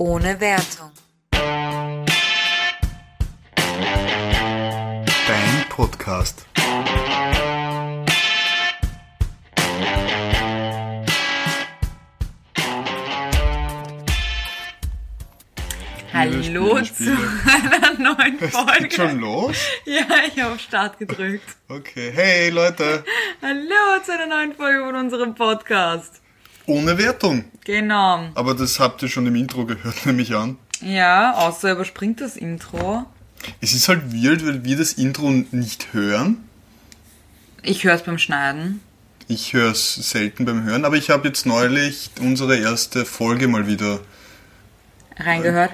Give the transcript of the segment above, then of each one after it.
Ohne Wertung. Dein Podcast. Hallo zu einer neuen Folge. schon los? Ja, ich habe auf Start gedrückt. Okay. Hey Leute, Hallo zu einer neuen Folge von unserem Podcast. Ohne Wertung. Genau. Aber das habt ihr schon im Intro gehört, nehme ich an. Ja, außer überspringt das Intro. Es ist halt weird, weil wir das Intro nicht hören. Ich höre es beim Schneiden. Ich höre es selten beim Hören, aber ich habe jetzt neulich unsere erste Folge mal wieder Reingehört.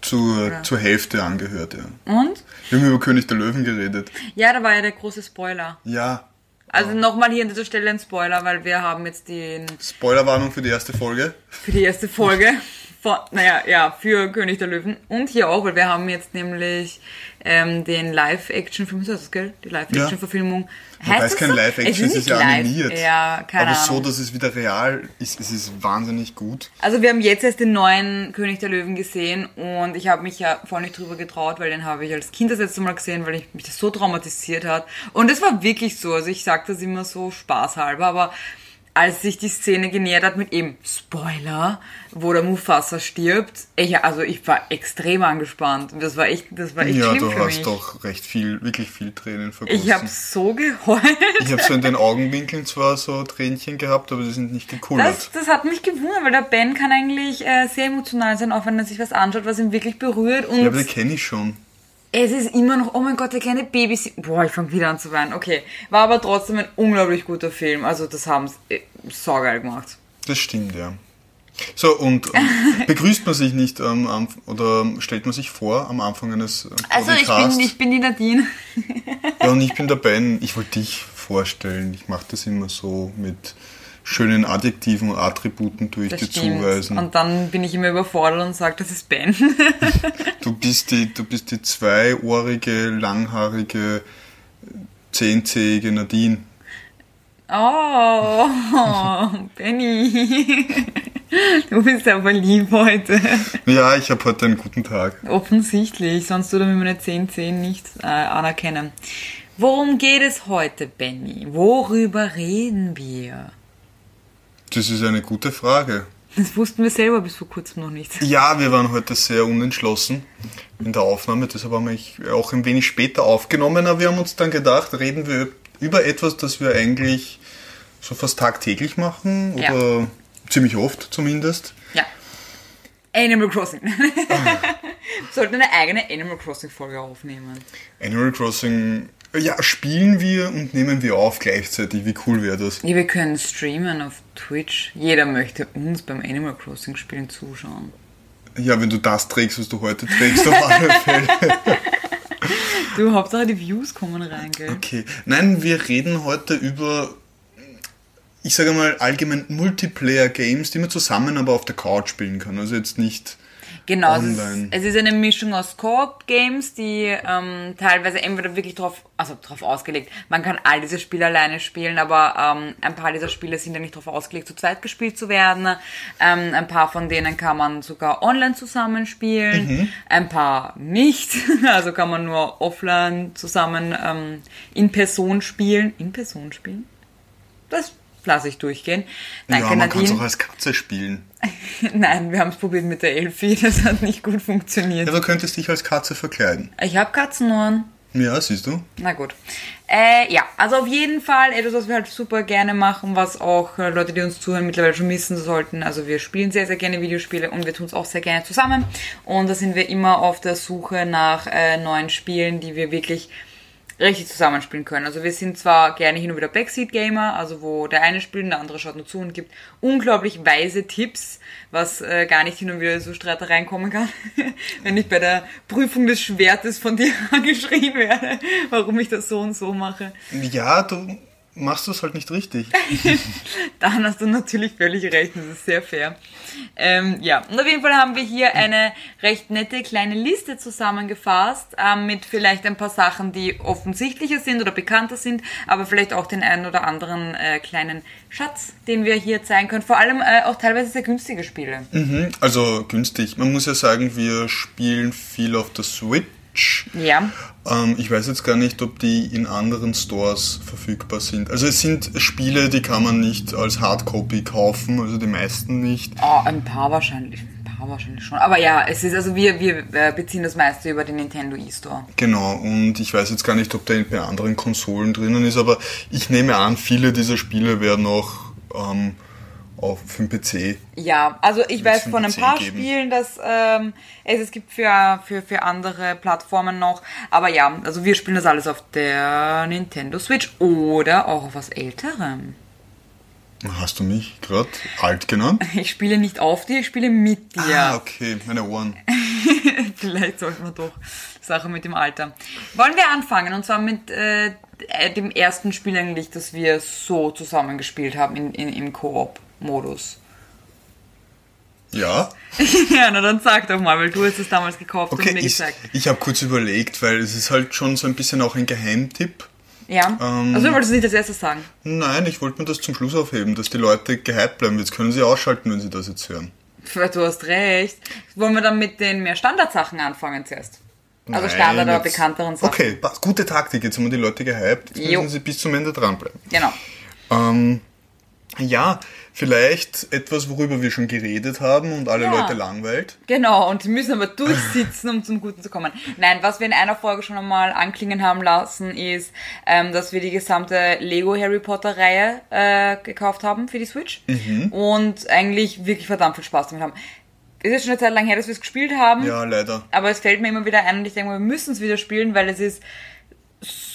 zur, zur Hälfte angehört. Ja. Und? Wir haben über König der Löwen geredet. Ja, da war ja der große Spoiler. Ja, Also nochmal hier an dieser Stelle ein Spoiler, weil wir haben jetzt den Spoilerwarnung für die erste Folge. für die erste Folge von, naja, ja, für König der Löwen. Und hier auch, weil wir haben jetzt nämlich ähm, den Live-Action-Film, ist das, gell? Die Live-Action-Verfilmung. Wobei es kein so? Live-Action ist, es ist ja live. animiert. Ja, keine Aber Ahnung. so, dass es wieder real ist, es ist wahnsinnig gut. Also wir haben jetzt erst den neuen König der Löwen gesehen und ich habe mich ja voll nicht drüber getraut, weil den habe ich als Kind das letzte Mal gesehen, weil ich mich das so traumatisiert hat. Und es war wirklich so, also ich sage das immer so spaßhalber, aber als sich die Szene genähert hat mit eben Spoiler, wo der Mufasa stirbt, ich, also ich war extrem angespannt. Das war echt, das war echt Ja, schlimm du für hast mich. doch recht viel, wirklich viel Tränen vergossen. Ich habe so geheult. Ich habe so in den Augenwinkeln zwar so Tränchen gehabt, aber die sind nicht gekullert. Das, das hat mich gewundert, weil der Ben kann eigentlich äh, sehr emotional sein, auch wenn er sich was anschaut, was ihn wirklich berührt. Und ja, aber die kenne ich schon. Es ist immer noch, oh mein Gott, der kleine Baby. Boah, ich fange wieder an zu weinen. Okay. War aber trotzdem ein unglaublich guter Film. Also, das haben sie äh, saugeil gemacht. Das stimmt, ja. So, und ähm, begrüßt man sich nicht ähm, am- oder stellt man sich vor am Anfang eines äh, Also, ich Podcasts? bin, ich bin die Nadine. Ja, und ich bin der Ben. Ich wollte dich vorstellen. Ich mache das immer so mit schönen Adjektiven und Attributen tue ich Das dir stimmt. zuweisen. Und dann bin ich immer überfordert und sage, das ist Ben. Du bist die, du bist die zweiohrige, langhaarige, zehnzähige Nadine. Oh, Benny. Du bist aber lieb heute. Ja, ich habe heute einen guten Tag. Offensichtlich, sonst würde mir meine 10-10 nicht äh, anerkennen. Worum geht es heute, Benny? Worüber reden wir? Das ist eine gute Frage. Das wussten wir selber bis vor kurzem noch nicht. Ja, wir waren heute sehr unentschlossen in der Aufnahme, deshalb haben wir auch ein wenig später aufgenommen, aber wir haben uns dann gedacht, reden wir über etwas, das wir eigentlich so fast tagtäglich machen Ja. oder ziemlich oft zumindest. Ja. Animal Crossing. Wir sollten eine eigene Animal Crossing Folge aufnehmen. Animal Crossing, ja, spielen wir und nehmen wir auf gleichzeitig. Wie cool wäre das? Ja, wir können streamen auf Twitch. Jeder möchte uns beim Animal Crossing Spielen zuschauen. Ja, wenn du das trägst, was du heute trägst, auf alle Fälle. Du, Hauptsache die Views kommen rein, gell? Okay. Nein, wir reden heute über, ich sage mal, allgemein Multiplayer-Games, die man zusammen aber auf der Couch spielen kann. Also jetzt nicht. Genau, es ist, es ist eine Mischung aus Koop-Games, die ähm, teilweise entweder wirklich drauf, also drauf ausgelegt, man kann all diese Spiele alleine spielen, aber ähm, ein paar dieser Spiele sind ja nicht darauf ausgelegt, zu zweit gespielt zu werden. Ähm, ein paar von denen kann man sogar online zusammenspielen, Mhm. ein paar nicht, also kann man nur offline zusammen ähm, in Person spielen. In Person spielen? Das lasse ich durchgehen. Danke, ja, man kann es Nadine. auch als Katze spielen. Nein, wir haben es probiert mit der Elfie, das hat nicht gut funktioniert. Ja, du könntest dich als Katze verkleiden. Ich habe Katzenohren. Ja, siehst du? Na gut. Äh, ja, also auf jeden Fall etwas, was wir halt super gerne machen, was auch äh, Leute, die uns zuhören, mittlerweile schon wissen sollten. Also wir spielen sehr, sehr gerne Videospiele und wir tun es auch sehr gerne zusammen. Und da sind wir immer auf der Suche nach äh, neuen Spielen, die wir wirklich richtig zusammenspielen können. Also wir sind zwar gerne hin und wieder Backseat Gamer, also wo der eine spielt und der andere schaut nur zu und gibt unglaublich weise Tipps, was äh, gar nicht hin und wieder so Streitereien kommen kann. Wenn ich bei der Prüfung des Schwertes von dir angeschrien werde, warum ich das so und so mache. Ja, du. Machst du es halt nicht richtig. Dann hast du natürlich völlig recht, das ist sehr fair. Ähm, ja, und auf jeden Fall haben wir hier eine recht nette kleine Liste zusammengefasst ähm, mit vielleicht ein paar Sachen, die offensichtlicher sind oder bekannter sind, aber vielleicht auch den einen oder anderen äh, kleinen Schatz, den wir hier zeigen können. Vor allem äh, auch teilweise sehr günstige Spiele. Mhm, also günstig. Man muss ja sagen, wir spielen viel auf der Switch. Ja. Ähm, ich weiß jetzt gar nicht, ob die in anderen Stores verfügbar sind. Also es sind Spiele, die kann man nicht als Hardcopy kaufen, also die meisten nicht. Oh, ein paar wahrscheinlich. Ein paar wahrscheinlich schon. Aber ja, es ist also wir, wir äh, beziehen das meiste über den Nintendo eStore. Genau, und ich weiß jetzt gar nicht, ob der bei anderen Konsolen drinnen ist, aber ich nehme an, viele dieser Spiele werden auch ähm, auf für den PC. Ja, also ich weiß von ein PC paar geben. Spielen, dass ähm, es es gibt für, für, für andere Plattformen noch. Aber ja, also wir spielen das alles auf der Nintendo Switch oder auch auf was Älterem. Hast du mich gerade alt genannt? Ich spiele nicht auf dir, ich spiele mit dir. Ah, okay, meine Ohren. Vielleicht sollten wir doch Sache mit dem Alter. Wollen wir anfangen? Und zwar mit äh, dem ersten Spiel eigentlich, das wir so zusammengespielt haben in, in, im Koop-Modus. Ja, ja, na dann sag doch mal, weil du hast es damals gekauft okay, und mir ich, gezeigt. ich habe kurz überlegt, weil es ist halt schon so ein bisschen auch ein Geheimtipp. Ja. Ähm, also du wolltest nicht als erstes sagen. Nein, ich wollte mir das zum Schluss aufheben, dass die Leute gehypt bleiben. Jetzt können sie ausschalten, wenn sie das jetzt hören. Du hast recht. Wollen wir dann mit den mehr Standardsachen anfangen zuerst? Also Nein, Standard oder bekannteren Sachen. Okay, gute Taktik. Jetzt haben wir die Leute gehypt. Jetzt Jo. müssen sie bis zum Ende dranbleiben. Genau. Ähm, ja, vielleicht etwas, worüber wir schon geredet haben und alle Ja. Leute langweilt. Genau, und die müssen aber durchsitzen, um zum Guten zu kommen. Nein, was wir in einer Folge schon einmal anklingen haben lassen, ist, ähm, dass wir die gesamte Lego Harry Potter Reihe äh, gekauft haben für die Switch und eigentlich wirklich verdammt viel Spaß damit haben. Es ist schon eine Zeit lang her, dass wir es gespielt haben, Ja, leider. aber es fällt mir immer wieder ein und ich denke, wir müssen es wieder spielen, weil es ist so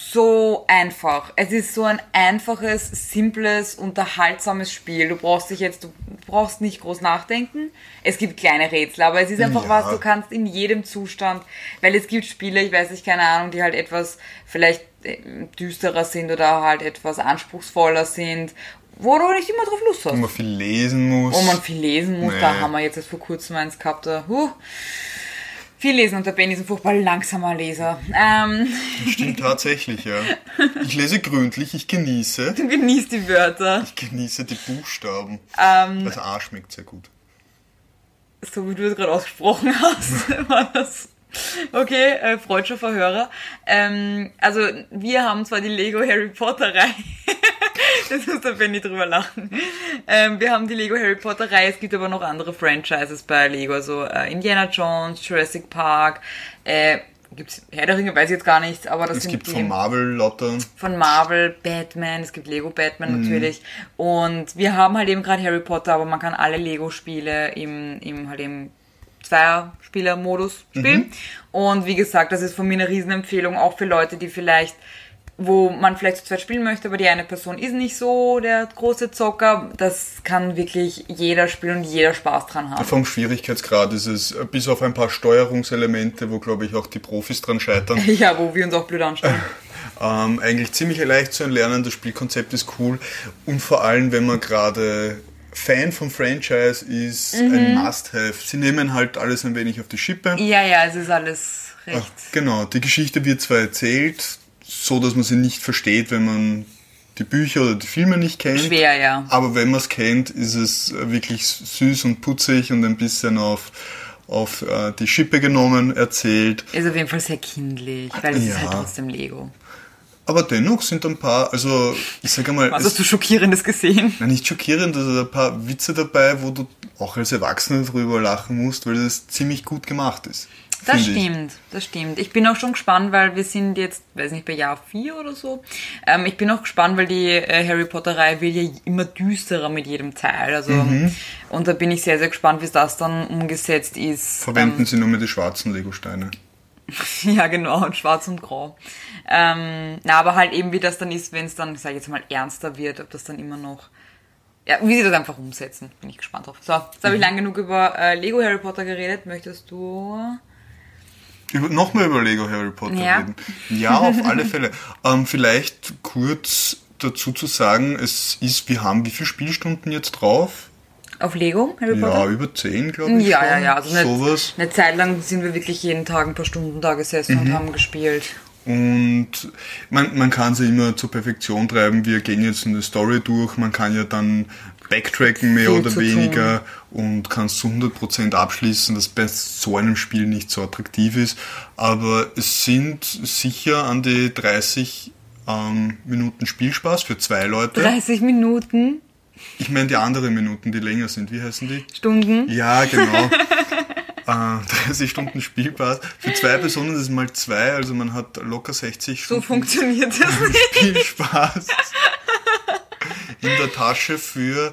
einfach. Es ist so ein einfaches, simples, unterhaltsames Spiel. Du brauchst dich jetzt, du brauchst nicht groß nachdenken. Es gibt kleine Rätsel, aber es ist einfach Ja. was, du kannst in jedem Zustand, weil es gibt Spiele, ich weiß nicht, keine Ahnung, die halt etwas vielleicht äh, düsterer sind oder halt etwas anspruchsvoller sind, wo du nicht immer drauf Lust Wo hast. man viel lesen muss. Wo man viel lesen muss, da Nee. haben wir jetzt erst vor kurzem eins gehabt, da, huh, viel lesen und der Benny ist ein furchtbar langsamer Leser. Ähm, Stimmt tatsächlich, ja. Ich lese gründlich, ich genieße. du genießt die Wörter. Ich genieße die Buchstaben. Ähm, Das A schmeckt sehr gut. so wie du es gerade ausgesprochen hast, war das. Okay, äh, freudscher Verhörer. Ähm, also, wir haben zwar die Lego Harry Potter Reihe. das muss der Benny drüber lachen. Ähm, wir haben die Lego Harry Potter Reihe. Es gibt aber noch andere Franchises bei Lego. Also, äh, Indiana Jones, Jurassic Park, äh, gibt's Herr der Ringe, weiß ich jetzt gar nicht, aber das Es sind gibt die von Marvel lauter. von Marvel, Batman, es gibt Lego Batman Mhm. natürlich. Und wir haben halt eben gerade Harry Potter, aber man kann alle Lego-Spiele im, im halt im Zweier-Spieler-Modus spielen. Mhm. Und wie gesagt, das ist von mir eine Riesenempfehlung, auch für Leute, die vielleicht wo man vielleicht zu zweit spielen möchte, aber die eine Person ist nicht so der große Zocker. Das kann wirklich jeder spielen und jeder Spaß dran haben. Vom Schwierigkeitsgrad ist es, äh, bis auf ein paar Steuerungselemente, wo glaube ich auch die Profis dran scheitern, Ja, wo wir uns auch blöd anschauen. ähm, eigentlich ziemlich leicht zu erlernen. Das Spielkonzept ist cool. Und vor allem, wenn man gerade Fan vom Franchise ist, ein Must-Have. Sie nehmen halt alles ein wenig auf die Schippe. Ja, ja, es ist alles recht. Genau, die Geschichte wird zwar erzählt, so dass man sie nicht versteht, wenn man die Bücher oder die Filme nicht kennt. Schwer, ja. Aber wenn man es kennt, ist es wirklich süß und putzig und ein bisschen auf, auf äh, die Schippe genommen, erzählt. Ist auf jeden Fall sehr kindlich, weil es ist Ja. halt trotzdem Lego. Aber dennoch sind ein paar, also ich sage mal, Was hast du Schockierendes gesehen? na, nicht schockierend, also ein paar Witze dabei, wo du auch als Erwachsener drüber lachen musst, weil das ziemlich gut gemacht ist. Das finde ich. stimmt, das stimmt. Ich bin auch schon gespannt, weil wir sind jetzt, weiß nicht, bei Jahr 4 oder so. Ähm, ich bin auch gespannt, weil die äh, Harry Potter Reihe wird ja immer düsterer mit jedem Teil. Also, Mhm. und da bin ich sehr, sehr gespannt, wie das dann umgesetzt ist. Verwenden sie nur mit die schwarzen Lego-Steine. Ja, genau, und schwarz und grau. Ähm, na, aber halt eben, wie das dann ist, wenn es dann, ich jetzt mal, ernster wird, ob das dann immer noch. Ja, wie sie das einfach umsetzen, bin ich gespannt drauf. So, jetzt habe ich lang genug über äh, Lego Harry Potter geredet. Möchtest du. Nochmal über Lego Harry Potter Ja. reden. Ja, auf alle Fälle. Ähm, vielleicht kurz dazu zu sagen, es ist, wir haben wie viele Spielstunden jetzt drauf? Auf Lego, Harry Potter? Ja, über 10, glaube ich. Ja, schon. ja, ja. Also eine, Sowas. eine Zeit lang sind wir wirklich jeden Tag ein paar Stunden da gesessen Mhm. und haben gespielt. Und man, man kann sie immer zur Perfektion treiben. Wir gehen jetzt eine Story durch. Man kann ja dann backtracken, mehr oder weniger, und kann es zu 100% abschließen, das bei so einem Spiel nicht so attraktiv ist. Aber es sind sicher an die 30 ähm, Minuten Spielspaß für zwei Leute. 30 Minuten, Ich meine die anderen Minuten, die länger sind. Wie heißen die? Stunden. Ja, genau. äh, 30 Stunden Spielpass. Für zwei Personen ist es mal zwei, also man hat locker 60 So Stunden funktioniert das nicht. Spielspaß in der Tasche für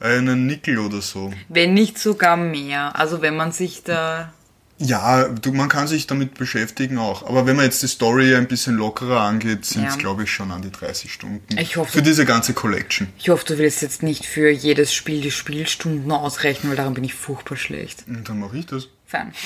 einen Nickel oder so. Wenn nicht sogar mehr. Also wenn man sich da. Ja, du, man kann sich damit beschäftigen auch. Aber wenn man jetzt die Story ein bisschen lockerer angeht, sind es, Ja. glaube ich, schon an die 30 Stunden. Ich hoffe- Für diese ganze Collection. Ich hoffe, du willst jetzt nicht für jedes Spiel die Spielstunden ausrechnen, weil daran bin ich furchtbar schlecht. Und dann mache ich das. Fein.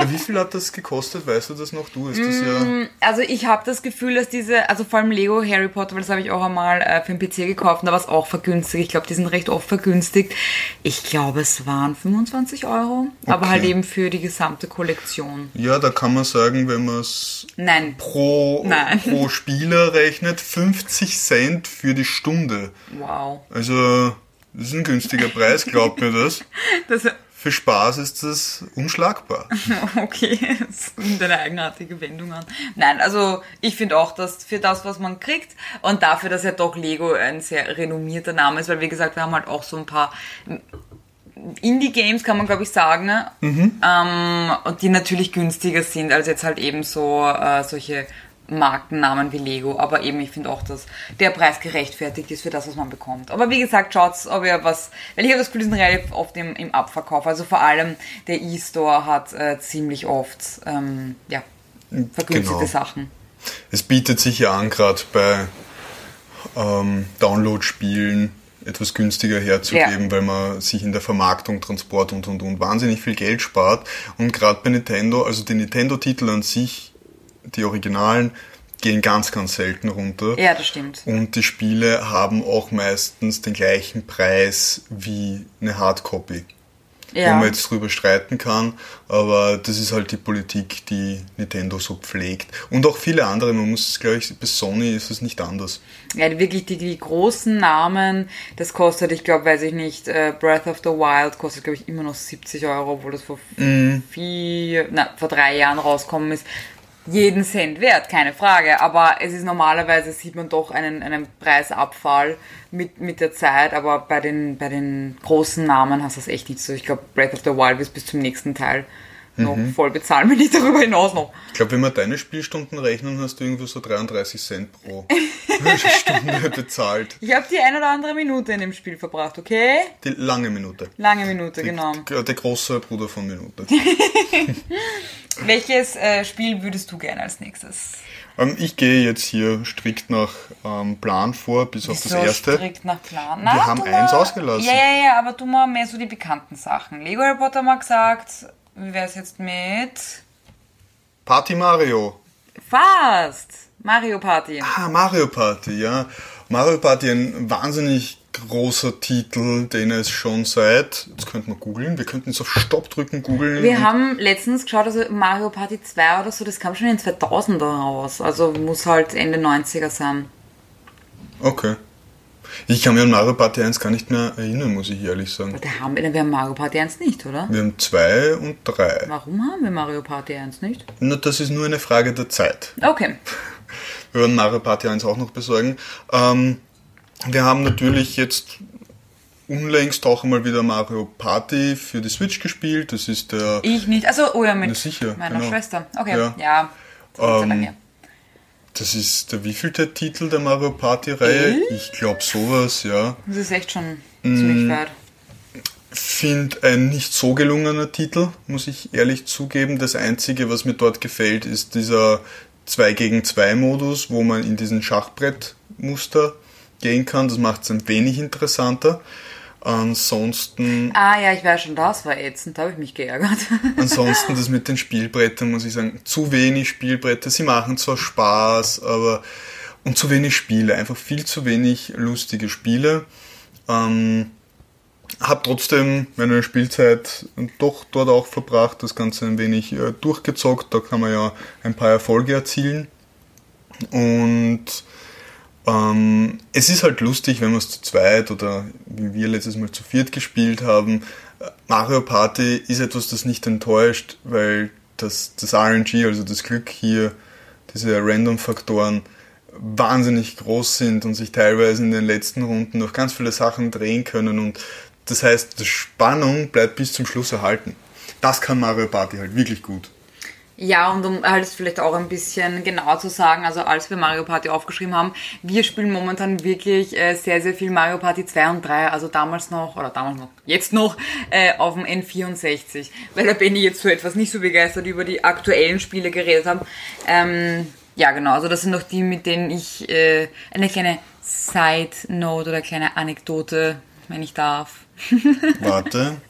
Ja, wie viel hat das gekostet? Weißt du das noch? Du hast das Mm. ja. Also ich habe das Gefühl, dass diese, also vor allem Lego Harry Potter, weil das habe ich auch einmal äh, für den PC gekauft, und da war es auch vergünstigt. Ich glaube, die sind recht oft vergünstigt. Ich glaube, es waren 25 Euro, aber Okay. halt eben für die gesamte Kollektion. Ja, da kann man sagen, wenn man es Nein, pro, Nein. pro Spieler rechnet, 50 Cent für die Stunde. wow. Also, das ist ein günstiger Preis, glaubt mir das. Das, Für Spaß ist das unschlagbar. okay, das nimmt eine eigenartige Wendung an. Nein, also ich finde auch, dass für das, was man kriegt und dafür, dass ja doch Lego ein sehr renommierter Name ist, weil wie gesagt, wir haben halt auch so ein paar Indie-Games, kann man glaube ich sagen, ne? ähm, und die natürlich günstiger sind als jetzt halt eben so äh, solche Markennamen wie Lego. Aber eben, ich finde auch, dass der Preis gerechtfertigt ist für das, was man bekommt. Aber wie gesagt, schaut's, ob ihr was, weil ich habe das Gefühl, die sind relativ oft im, im Abverkauf. Also vor allem der E-Store hat äh, ziemlich oft ähm, ja, vergünstigte Genau. Sachen. Es bietet sich ja an, gerade bei ähm, Download-Spielen etwas günstiger herzugeben, Ja. weil man sich in der Vermarktung, Transport und und und wahnsinnig viel Geld spart. Und gerade bei Nintendo, also die Nintendo-Titel an sich, die Originalen, gehen ganz, ganz selten runter. Ja, das stimmt. Und die Spiele haben auch meistens den gleichen Preis wie eine Hardcopy. Wo Ja. man jetzt drüber streiten kann, aber das ist halt die Politik, die Nintendo so pflegt. Und auch viele andere, man muss, glaube ich, bei Sony ist es nicht anders. Ja, wirklich die, die großen Namen, das kostet, ich glaube, weiß ich nicht, äh, Breath of the Wild kostet, glaube ich, immer noch 70 Euro, obwohl das vor vier, na, vor drei Jahren rausgekommen ist. Jeden Cent wert, keine Frage. Aber es ist normalerweise, sieht man doch einen, einen Preisabfall mit, mit der Zeit, aber bei den, bei den großen Namen hast du das echt nicht so. Ich glaube, Breath of the Wild ist bis zum nächsten Teil noch voll bezahlen, wenn nicht darüber hinaus noch. Ich glaube, wenn wir deine Spielstunden rechnen, hast du irgendwo so 33 Cent pro Stunde bezahlt. Ich habe die ein oder andere Minute in dem Spiel verbracht, okay? Die lange Minute. Lange Minute, genau. Der, große Bruder von Minute. Welches äh, Spiel würdest du gerne als nächstes? ähm, ich gehe jetzt hier strikt nach ähm, Plan vor, bis auf das Wieso erste. strikt nach Plan. Wir haben eins mal- ausgelassen. Ja, ja, ja, aber tu mal mehr so die bekannten Sachen. Lego Harry Potter mal gesagt, wie wäre es jetzt mit... Party Mario. Fast! Mario Party. Ah, Mario Party, ja. Mario Party, ein wahnsinnig großer Titel, den es schon seit, jetzt könnten wir googeln, wir könnten jetzt auf Stopp drücken, googeln. Wir haben letztens geschaut, also Mario Party 2 oder so, das kam schon in den 2000er raus. Also muss halt Ende 90er sein. Okay. Ich kann mir an Mario Party 1 gar nicht mehr erinnern, muss ich ehrlich sagen. Da haben wir, wir haben Mario Party 1 nicht, oder? Wir haben 2 und 3. Warum haben wir Mario Party 1 nicht? Na, das ist nur eine Frage der Zeit. Okay. Wir werden Mario Party 1 auch noch besorgen. Ähm, wir haben natürlich jetzt unlängst auch einmal wieder Mario Party für die Switch gespielt. Das ist der Ich nicht. Also, oh ja, mit meiner genau. Schwester. Okay, Ja. ja. Das ist Ähm. Das ist der wievielte Titel der Mario Party-Reihe? Ich glaube sowas, ja. Das ist echt schon mm. ziemlich weit. Finde ein nicht so gelungener Titel, muss ich ehrlich zugeben. Das Einzige, was mir dort gefällt, ist dieser 2 gegen 2 Modus, wo man in diesen Schachbrettmuster gehen kann. Das macht es ein wenig interessanter. Ansonsten, Ah ja, ich weiß schon, das war ätzend, da habe ich mich geärgert. ansonsten das mit den Spielbrettern, muss ich sagen, zu wenig Spielbretter. Sie machen zwar Spaß, aber und zu wenig Spiele, einfach viel zu wenig lustige Spiele. Ähm, hab trotzdem meine Spielzeit doch dort auch verbracht, das Ganze ein wenig äh, durchgezockt, da kann man ja ein paar Erfolge erzielen. Und ähm, es ist halt lustig, wenn man es zu zweit oder wie wir letztes Mal zu viert gespielt haben. Mario Party ist etwas, das nicht enttäuscht, weil das, das RNG, also das Glück hier, diese Random-Faktoren, wahnsinnig groß sind und sich teilweise in den letzten Runden noch ganz viele Sachen drehen können und das heißt, die Spannung bleibt bis zum Schluss erhalten. Das kann Mario Party halt wirklich gut. Ja, und um halt vielleicht auch ein bisschen genauer zu sagen, also als wir Mario Party aufgeschrieben haben, wir spielen momentan wirklich äh, sehr, sehr viel Mario Party 2 und 3, also damals noch, oder damals noch, jetzt noch, äh, auf dem N64, weil der Benny jetzt so etwas nicht so begeistert über die aktuellen Spiele geredet hat. Ähm, ja, genau, also das sind noch die, mit denen ich äh, eine kleine Side-Note oder kleine Anekdote, wenn ich darf. Warte.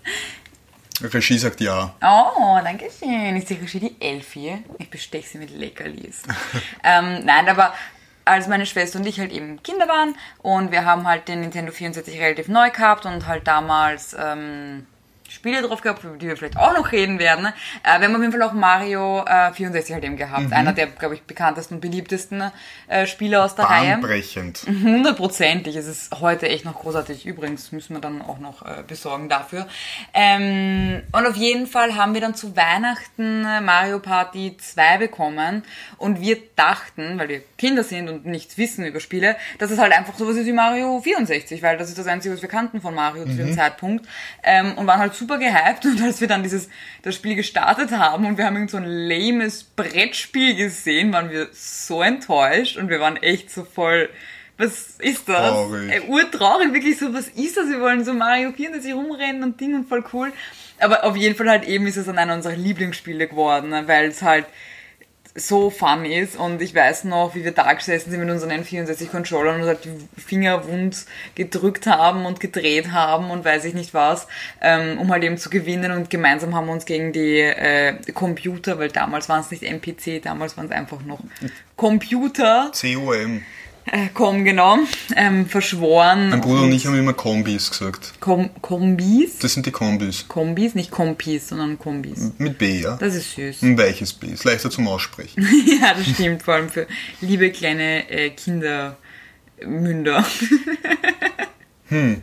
Regie sagt ja. Oh, danke schön. Ist die Regie die Elfie? Ich besteche sie mit Leckerlis. ähm, nein, aber als meine Schwester und ich halt eben Kinder waren und wir haben halt den Nintendo 64 relativ neu gehabt und halt damals ähm, Spiele drauf gehabt, über die wir vielleicht auch noch reden werden. Äh, wir haben auf jeden Fall auch Mario äh, 64 halt eben gehabt. Mhm. Einer der, glaube ich, bekanntesten und beliebtesten äh, Spiele aus der. Reihe. Hundertprozentig. Es ist heute echt noch großartig. Übrigens müssen wir dann auch noch äh, besorgen dafür. Ähm, und auf jeden Fall haben wir dann zu Weihnachten äh, Mario Party 2 bekommen und wir dachten, weil wir Kinder sind und nichts wissen über Spiele, dass es halt einfach sowas ist wie Mario 64, weil das ist das Einzige, was wir kannten von Mario mhm. zu dem mhm. Zeitpunkt. Ähm, und waren halt super gehypt und als wir dann dieses, das Spiel gestartet haben und wir haben irgend so ein lames Brettspiel gesehen, waren wir so enttäuscht und wir waren echt so voll, was ist das? Traurig. Äh, urtraurig, wirklich so, was ist das? Wir wollen so Mario 64 rumrennen und Ding und voll cool. Aber auf jeden Fall halt eben ist es dann einer unserer Lieblingsspiele geworden, ne, weil es halt, so fun ist und ich weiß noch, wie wir da gesessen sind mit unseren N64-Controllern und halt die Finger wund gedrückt haben und gedreht haben und weiß ich nicht was, ähm, um halt eben zu gewinnen und gemeinsam haben wir uns gegen die äh, Computer, weil damals waren es nicht NPC, damals waren es einfach noch Computer. COM äh, Com, genau, ähm, verschworen. Mein Bruder und, ich haben immer Kombis gesagt. Com Kombis? Das sind die Kombis. Kombis, nicht Kompis, sondern Kombis. Mit B, ja. Das ist süß. Ein weiches B, ist leichter zum Aussprechen. ja, das stimmt, vor allem für liebe kleine äh, Kindermünder. hm.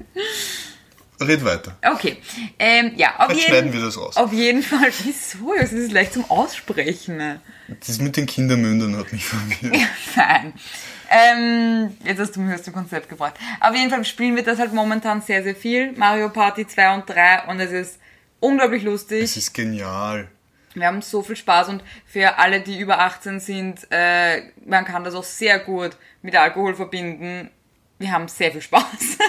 Red weiter. Okay. Ähm, ja, auf Jetzt jeden, schneiden wir das raus. Auf jeden Fall. Wieso? Es ist leicht zum Aussprechen. Das mit den Kindermündern hat mich verwirrt. Nein. Ähm, jetzt hast du mich aus dem Konzept gebracht. Auf jeden Fall spielen wir das halt momentan sehr, sehr viel. Mario Party 2 und 3 und es ist unglaublich lustig. Es ist genial. Wir haben so viel Spaß und für alle, die über 18 sind, äh, man kann das auch sehr gut mit Alkohol verbinden wir haben sehr viel Spaß.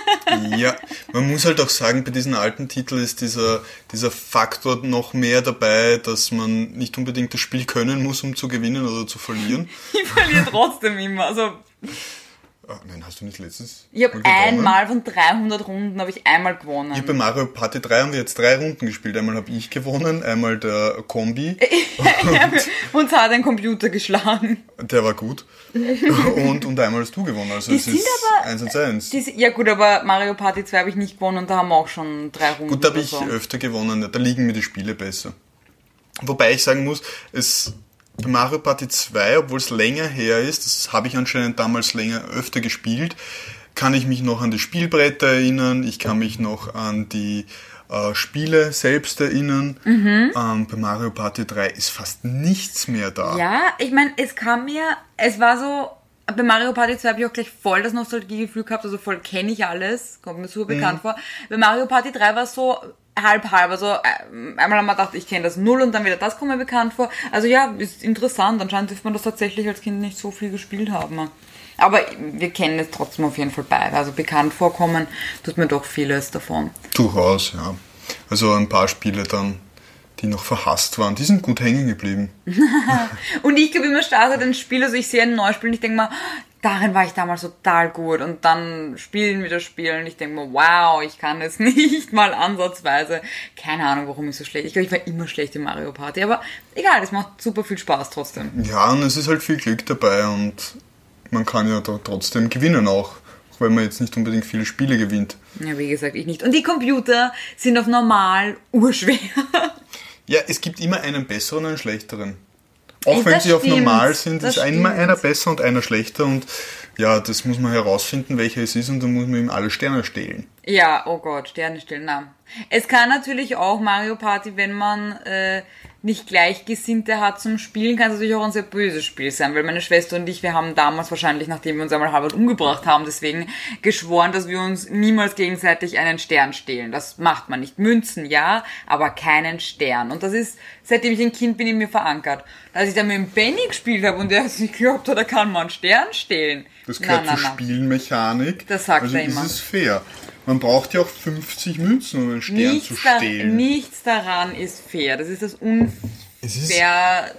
ja, man muss halt auch sagen, bei diesen alten Titeln ist dieser, dieser Faktor noch mehr dabei, dass man nicht unbedingt das Spiel können muss, um zu gewinnen oder zu verlieren. ich verliere trotzdem immer. Also Ach, nein, hast du nicht letztens? Ich habe einmal von 300 Runden habe ich einmal gewonnen. Ich bei Mario Party 3 haben wir jetzt drei Runden gespielt. Einmal habe ich gewonnen, einmal der Kombi. Uns hat ein Computer geschlagen. Der war gut. Und, und einmal hast du gewonnen. Also die es ist aber, 1 und 1. Die, ja gut, aber Mario Party 2 habe ich nicht gewonnen und da haben wir auch schon drei Runden. Gut, da habe ich so. öfter gewonnen. Da liegen mir die Spiele besser. Wobei ich sagen muss, es Mario Party 2, obwohl es länger her ist, das habe ich anscheinend damals länger öfter gespielt, kann ich mich noch an die Spielbretter erinnern, ich kann mich noch an die äh, Spiele selbst erinnern. Mhm. Ähm, bei Mario Party 3 ist fast nichts mehr da. Ja, ich meine, es kam mir, es war so, bei Mario Party 2 habe ich auch gleich voll das Nostalgiegefühl gehabt, also voll kenne ich alles, kommt mir super bekannt mhm. vor. Bei Mario Party 3 war es so, halb halb. Also äh, einmal haben wir gedacht, ich kenne das null und dann wieder das kommt mir bekannt vor. Also ja, ist interessant. Anscheinend dürfte man das tatsächlich als Kind nicht so viel gespielt haben. Aber wir kennen es trotzdem auf jeden Fall beide. Also bekannt vorkommen tut mir doch vieles davon. Durchaus, ja. Also ein paar Spiele dann, die noch verhasst waren, die sind gut hängen geblieben. und ich glaube immer startet ein Spiel, also ich sehe ein Neuspiel und ich denke mal, darin war ich damals total gut und dann spielen wir das Spiel und ich denke mir, wow, ich kann es nicht mal ansatzweise. Keine Ahnung, warum ich so schlecht. Ich glaube, ich war immer schlecht in Mario Party, aber egal, es macht super viel Spaß trotzdem. Ja, und es ist halt viel Glück dabei und man kann ja da trotzdem gewinnen auch, auch wenn man jetzt nicht unbedingt viele Spiele gewinnt. Ja, wie gesagt, ich nicht. Und die Computer sind auf normal urschwer. Ja, es gibt immer einen besseren und einen schlechteren. Auch wenn das sie auf stimmt, normal sind, ist stimmt. einer besser und einer schlechter und ja, das muss man herausfinden, welcher es ist und dann muss man ihm alle Sterne stehlen. Ja, oh Gott, Sterne stellen, na. Es kann natürlich auch Mario Party, wenn man äh, nicht Gleichgesinnte hat zum Spielen, kann es natürlich auch ein sehr böses Spiel sein, weil meine Schwester und ich, wir haben damals wahrscheinlich, nachdem wir uns einmal halb umgebracht haben, deswegen geschworen, dass wir uns niemals gegenseitig einen Stern stehlen. Das macht man nicht. Münzen, ja, aber keinen Stern. Und das ist, seitdem ich ein Kind bin, in mir verankert. Als ich dann mit dem Benny gespielt habe und der sich geglaubt hat, da kann man einen Stern stehlen. Das gehört Na, na, zur na. Spielmechanik. Das sagt also er immer. ist es fair. Man braucht ja auch 50 Münzen, um einen Stern nichts, zu da, stehlen. nichts daran ist fair. Das ist das Unfairste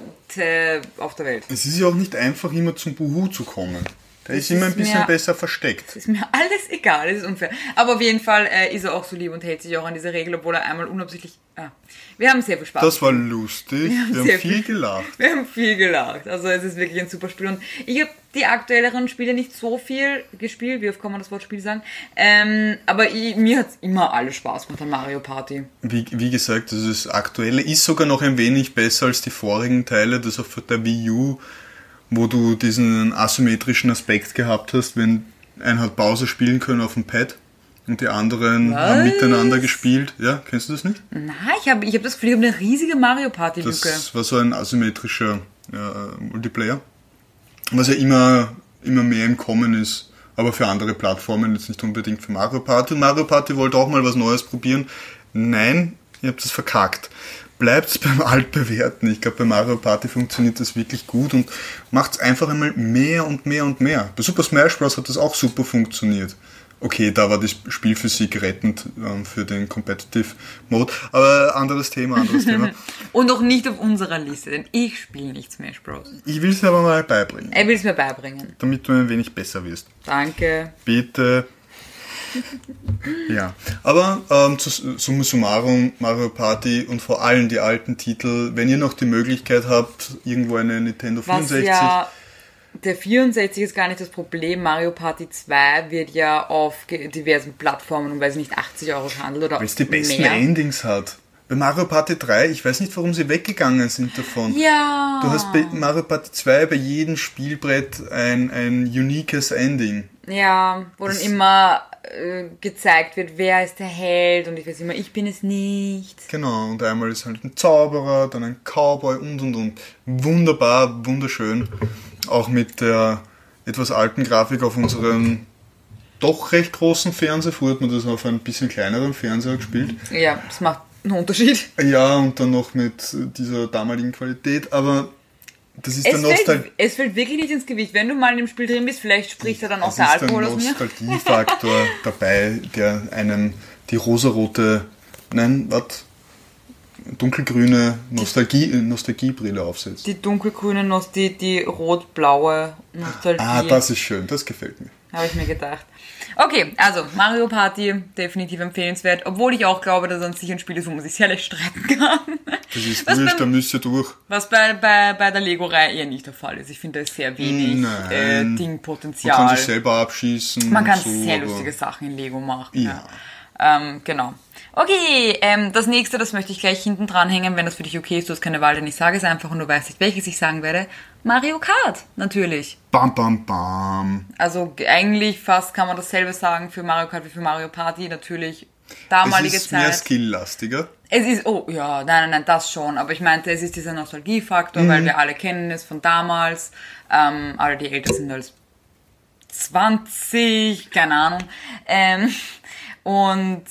auf der Welt. es ist ja auch nicht einfach, immer zum Buhu zu kommen. Der ist ist immer ein bisschen mir- besser versteckt. Ist mir alles egal, es ist unfair. Aber auf jeden Fall äh, ist er auch so lieb und hält sich auch an diese Regel, obwohl er einmal unabsichtlich. Ah. Wir haben sehr viel Spaß. Das war lustig. Wir haben, sehr viel viel- gelacht. wir haben viel gelacht. Also es ist wirklich ein super Spiel. Und ich habe die aktuelleren Spiele nicht so viel gespielt. Wie oft kann man das Wort Spiel sagen? Ähm, aber ich, mir hat immer alles Spaß gemacht an Mario Party. Wie, wie gesagt, das ist aktuelle ist sogar noch ein wenig besser als die vorigen Teile, das auf der Wii U, wo du diesen asymmetrischen Aspekt gehabt hast, wenn ein hat Bowser spielen können auf dem Pad und die anderen haben Was? miteinander gespielt. Ja, kennst du das nicht? Na, ich habe ich hab das Gefühl, ich habe eine riesige Mario Party Lücke. Das war so ein asymmetrischer äh, Multiplayer, was ja immer, immer mehr im Kommen ist, aber für andere Plattformen, jetzt nicht unbedingt für Mario Party. Und Mario Party wollte auch mal was Neues probieren. Nein, ihr habt es verkackt. Bleibt's beim Altbewährten. Ich glaube, bei Mario Party funktioniert das wirklich gut und macht's einfach einmal mehr und mehr und mehr. Bei Super Smash Bros. hat das auch super funktioniert. Okay, da war die Spielphysik rettend ähm, für den Competitive Mode, aber anderes Thema, anderes Thema. Und auch nicht auf unserer Liste, denn ich spiele nicht Smash Bros. Ich will es aber mal beibringen, Er will es mir beibringen. damit du ein wenig besser wirst. Danke. Bitte. Ja, aber ähm, zu, summa summarum, Mario Party und vor allem die alten Titel, wenn ihr noch die Möglichkeit habt, irgendwo eine Nintendo Was 64, ja, der 64 ist gar nicht das Problem. Mario Party 2 wird ja auf diversen Plattformen um, weiß ich nicht, 80 Euro gehandelt oder weil es die besten mehr. Endings hat. Bei Mario Party 3, ich weiß nicht, warum sie weggegangen sind davon. Ja. Du hast bei Mario Party 2 bei jedem Spielbrett ein, ein uniques Ending. Ja, wo dann immer äh, gezeigt wird, wer ist der Held und ich weiß immer, ich bin es nicht. Genau, und einmal ist halt ein Zauberer, dann ein Cowboy und und und. Wunderbar, wunderschön. Auch mit der etwas alten Grafik auf unserem doch recht großen Fernseher. Früher hat man das auf einem bisschen kleineren Fernseher gespielt. Ja, das macht einen Unterschied. Ja, und dann noch mit dieser damaligen Qualität, aber das ist Es Nostal fällt, es fällt wirklich nicht ins Gewicht. Wenn du mal in dem Spiel drin bist, vielleicht spricht er dann auch es der ist Alkohol aus mir. Nostalgiefaktor dabei, der einem die rosarote, nein, was? Dunkelgrüne Nostalgie, äh, Nostalgiebrille aufsetzt. Die dunkelgrüne, Nost die, die rot-blaue Nostalgie. Ah, das ist schön, das gefällt mir. Habe ich mir gedacht. Okay, also Mario Party, definitiv empfehlenswert. Obwohl ich auch glaube, dass es an sich ein Spiel ist, wo man sich sehr leicht streiten kann. Das ist Was wurscht, da müsst ihr durch. Was bei, bei, bei der Lego-Reihe eher nicht der Fall ist. Ich finde, da ist sehr wenig äh, Man Dingpotenzial. kann sich selber abschießen. Man kann so, sehr lustige Sachen in Lego machen. Ja. Ähm, genau. Okay, ähm, das nächste, das möchte ich gleich hinten dranhängen, wenn das für dich okay ist. Du hast keine Wahl, denn ich sage es einfach und du weißt nicht, welches ich sagen werde. Mario Kart, natürlich. Bam, bam, bam. Also eigentlich fast kann man dasselbe sagen für Mario Kart wie für Mario Party. Natürlich damalige es ist mehr Zeit. skilllastiger. Es ist, oh ja, nein, nein, nein, das schon. Aber ich meinte, es ist dieser Nostalgiefaktor, Mhm. weil wir alle kennen es von damals. Ähm, alle, die älter sind als 20, keine Ahnung. Ähm, und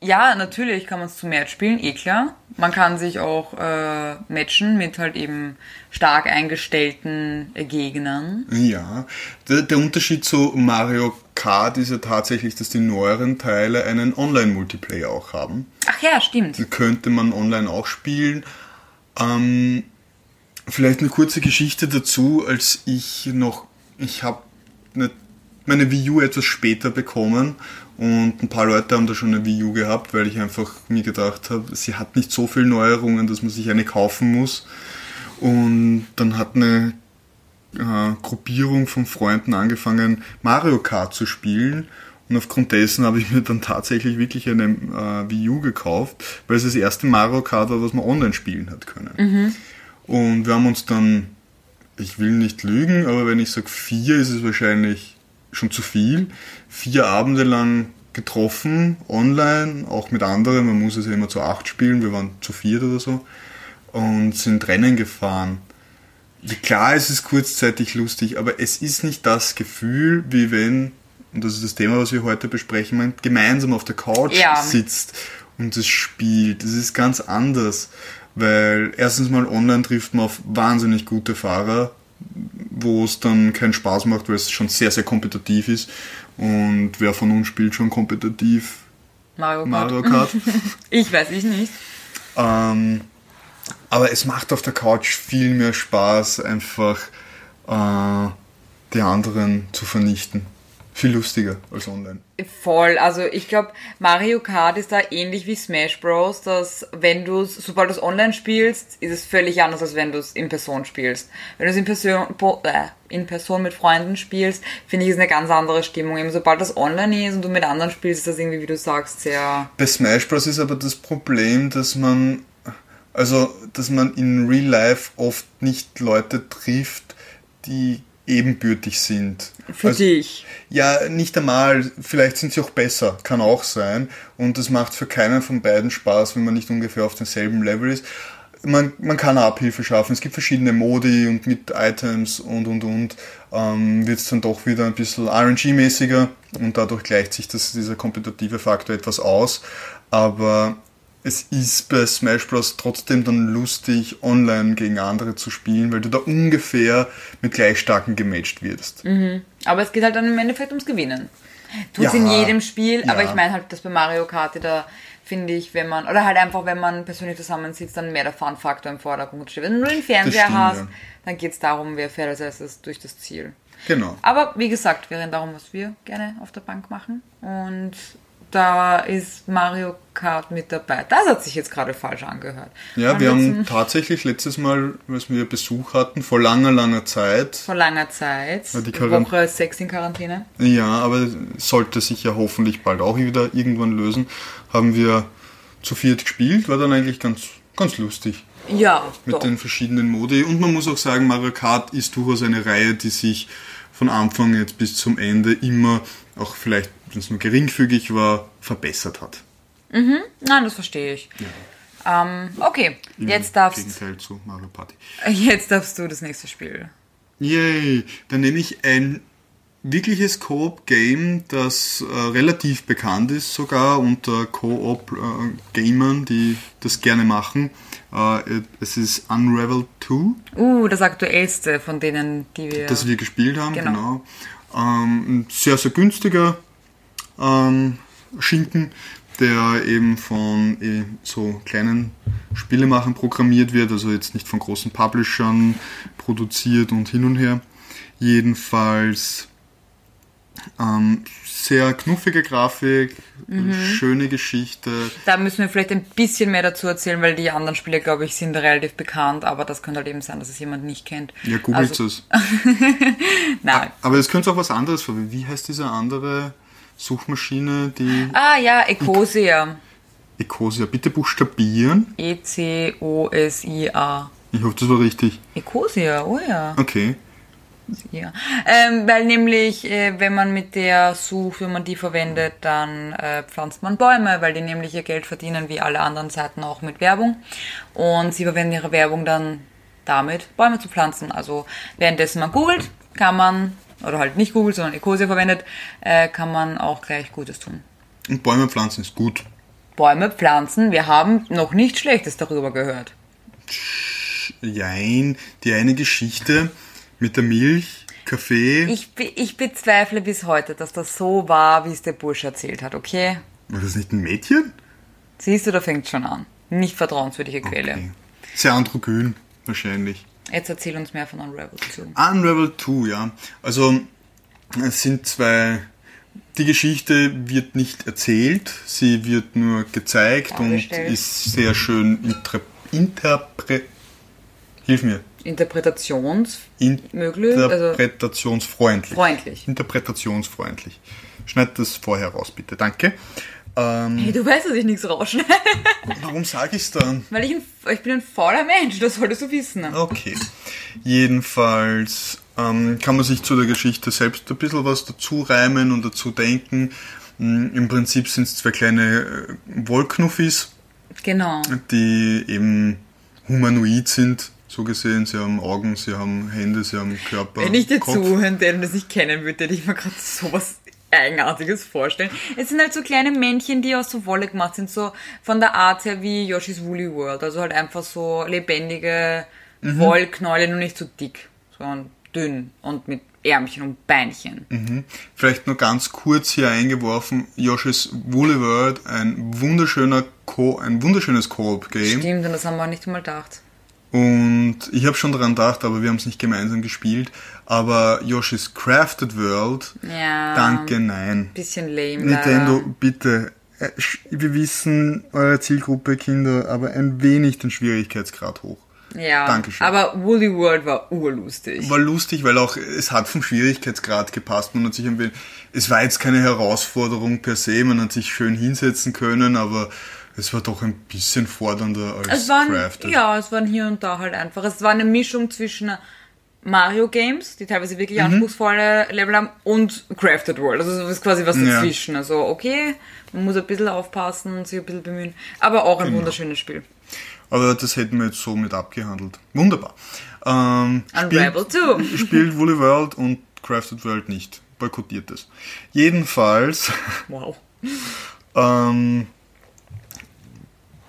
ja, natürlich kann man es zu Match spielen, eh klar. Man kann sich auch äh, matchen mit halt eben stark eingestellten äh, Gegnern. Ja, der, der Unterschied zu Mario Kart ist ja tatsächlich, dass die neueren Teile einen Online-Multiplayer auch haben. Ach ja, stimmt. Den könnte man online auch spielen. Ähm, vielleicht eine kurze Geschichte dazu, als ich noch, ich habe meine Wii U etwas später bekommen und ein paar Leute haben da schon eine Wii U gehabt, weil ich einfach mir gedacht habe, sie hat nicht so viele Neuerungen, dass man sich eine kaufen muss. Und dann hat eine äh, Gruppierung von Freunden angefangen, Mario Kart zu spielen. Und aufgrund dessen habe ich mir dann tatsächlich wirklich eine äh, Wii U gekauft, weil es das erste Mario Kart war, was man online spielen hat können. Und wir haben uns dann, ich will nicht lügen, aber wenn ich sage vier, ist es wahrscheinlich schon zu viel, vier Abende lang getroffen, online, auch mit anderen, man muss es ja immer zu acht spielen, wir waren zu viert oder so, und sind Rennen gefahren. Klar, es ist kurzzeitig lustig, aber es ist nicht das Gefühl, wie wenn, und das ist das Thema, was wir heute besprechen, man gemeinsam auf der Couch Ja. sitzt und es spielt. Das ist ganz anders, weil erstens mal online trifft man auf wahnsinnig gute Fahrer, wo es dann keinen Spaß macht, weil es schon sehr, sehr kompetitiv ist. Und wer von uns spielt schon kompetitiv Mario Kart. Mario Kart? Ich weiß ich nicht. Ähm, aber es macht auf der Couch viel mehr Spaß, einfach äh, die anderen zu vernichten. Viel lustiger als online. Voll, also ich glaube, Mario Kart ist da ähnlich wie Smash Bros, dass wenn du es, sobald du es online spielst, ist es völlig anders, als wenn du es in Person spielst. Wenn du es in Person, äh, in Person mit Freunden spielst, finde ich, ist eine ganz andere Stimmung. Eben sobald das online ist und du mit anderen spielst, ist das irgendwie, wie du sagst, sehr... Bei Smash Bros. ist aber das Problem, dass man, also, dass man in Real Life oft nicht Leute trifft, die ebenbürtig sind. Für also, dich. Ja, nicht einmal. Vielleicht sind sie auch besser. Kann auch sein. Und es macht für keinen von beiden Spaß, wenn man nicht ungefähr auf demselben Level ist. Man, man kann Abhilfe schaffen. Es gibt verschiedene Modi und mit Items und und und ähm, wird es dann doch wieder ein bisschen RNG-mäßiger und dadurch gleicht sich das, dieser kompetitive Faktor etwas aus. Aber es ist bei Smash Bros. trotzdem dann lustig, online gegen andere zu spielen, weil du da ungefähr mit gleich starken gematcht wirst. Aber es geht halt dann im Endeffekt ums Gewinnen. Tut's Ja, in jedem Spiel, aber ja. ich meine halt, dass bei Mario Kart da finde ich, wenn man, oder halt einfach, wenn man persönlich zusammensitzt, dann mehr der Fun-Faktor im Vordergrund steht. Wenn du nur den Fernseher stimmt, hast, ja. dann geht's darum, wer fährt als erstes durch das Ziel. Genau. Aber wie gesagt, wir reden darum, was wir gerne auf der Bank machen. Und da ist Mario Kart mit dabei. Das hat sich jetzt gerade falsch angehört. Ja, wir letzten- haben tatsächlich letztes Mal, als wir Besuch hatten, vor langer, langer Zeit, vor langer Zeit, die Quarant- Woche 6 in Quarantäne. ja, aber sollte sich ja hoffentlich bald auch wieder irgendwann lösen, haben wir zu viert gespielt, war dann eigentlich ganz, ganz lustig Ja, mit doch. den verschiedenen Modi. Und man muss auch sagen, Mario Kart ist durchaus eine Reihe, die sich von Anfang jetzt bis zum Ende immer, auch vielleicht, wenn es nur geringfügig war, verbessert hat. Nein, das verstehe ich. Ähm, okay, Im jetzt darfst, Gegenteil zu Mario Party. jetzt darfst du das nächste Spiel. Yay, dann nehme ich ein wirkliches Koop-Game, das äh, relativ bekannt ist sogar unter Koop-Gamern, die das gerne machen. Äh, es ist Unravel 2, Uh, das aktuellste von denen, die wir. das wir gespielt haben, Genau. genau. Ähm, sehr, sehr günstiger ähm, Schinken, der eben von eh, so kleinen Spielemachern programmiert wird, also jetzt nicht von großen Publishern produziert und hin und her. Jedenfalls ähm, sehr knuffige Grafik, Mhm. schöne Geschichte. da müssen wir vielleicht ein bisschen mehr dazu erzählen, weil die anderen Spiele, glaube ich, sind relativ bekannt, aber das könnte halt eben sein, dass es jemand nicht kennt. Ja, googelt Also, es. Nein. Aber es könnte auch was anderes verwenden. Wie heißt diese andere Suchmaschine, die Ah ja, Ecosia. Ecosia? Bitte buchstabieren. E E-C-O-S-I-A. Ich hoffe, das war richtig. Ecosia, oh ja. Okay. Ja. Ähm, weil nämlich, äh, wenn man mit der sucht, wenn man die verwendet, dann äh, pflanzt man Bäume, weil die nämlich ihr Geld verdienen, wie alle anderen Seiten auch mit Werbung. Und sie verwenden ihre Werbung dann damit, Bäume zu pflanzen. Also währenddessen man googelt, kann man, oder halt nicht googelt, sondern Ecosia verwendet, äh, kann man auch gleich Gutes tun. Und Bäume pflanzen ist gut. Bäume pflanzen, wir haben noch nichts Schlechtes darüber gehört. Jein, die eine Geschichte mit der Milch, Kaffee. Ich, be ich bezweifle bis heute, dass das so war, wie es der Bursche erzählt hat, okay? War das nicht ein Mädchen? Siehst du, da fängt schon an. Nicht vertrauenswürdige Quelle. Okay. Sehr androgyn, wahrscheinlich. Jetzt erzähl uns mehr von Unravel 2. Unravel 2, ja. Also, es sind zwei. Die Geschichte wird nicht erzählt, sie wird nur gezeigt und ist sehr schön inter interpre Hilf mir. Interpretationsmöglich, also Interpretationsfreundlich. freundlich. Interpretationsfreundlich. Schneid das vorher raus, bitte. Danke. Ähm, Hey, du weißt, dass ich nichts rausschneide, warum sage ich es dann? weil ich, ein, ich bin ein fauler Mensch, das solltest du wissen. Okay. Jedenfalls ähm, kann man sich zu der Geschichte selbst ein bisschen was dazu reimen und dazu denken. Mm, Im Prinzip sind es zwei kleine äh, Wollknuffis, Genau. die eben humanoid sind, so gesehen. Sie haben Augen, sie haben Hände, sie haben Körper. Wenn ich dir Kopf. zuhören, der das nicht kennen würde, hätte ich mir gerade sowas Eigenartiges vorstellen. Es sind halt so kleine Männchen, die aus so Wolle gemacht sind, so von der Art her wie Yoshi's Woolly World. Also halt einfach so lebendige Mhm. Wollknäule, nur nicht so dick, sondern dünn und mit Ärmchen und Beinchen. Mhm. Vielleicht nur ganz kurz hier eingeworfen, Yoshi's Woolly World, ein wunderschöner Co ein wunderschönes Co-op-Game. Stimmt, und das haben wir auch nicht einmal gedacht. Und ich habe schon daran gedacht, aber wir haben es nicht gemeinsam gespielt. Aber Yoshi's Crafted World, Ja. danke, nein. Bisschen lame. Nintendo, leider. bitte. äh, Wir wissen, eure Zielgruppe Kinder, aber ein wenig den Schwierigkeitsgrad hoch. Ja. Dankeschön. Aber Woolly World war urlustig. War lustig, weil auch es hat vom Schwierigkeitsgrad gepasst. Man hat sich ein wenig, es war jetzt keine Herausforderung per se, man hat sich schön hinsetzen können, aber es war doch ein bisschen fordernder als waren, Crafted. ja, es waren hier und da halt einfach. Es war eine Mischung zwischen Mario Games, die teilweise Mhm. wirklich anspruchsvolle Level haben, und Crafted World. Also es ist quasi was Ja. dazwischen. Also okay, man muss ein bisschen aufpassen und sich ein bisschen bemühen. Aber auch ein Genau. wunderschönes Spiel. Aber das hätten wir jetzt so mit abgehandelt. Wunderbar. Ähm, Unravel 2. spielt Woolly World und Crafted World nicht. Boykottiert es. Jedenfalls Wow. ähm,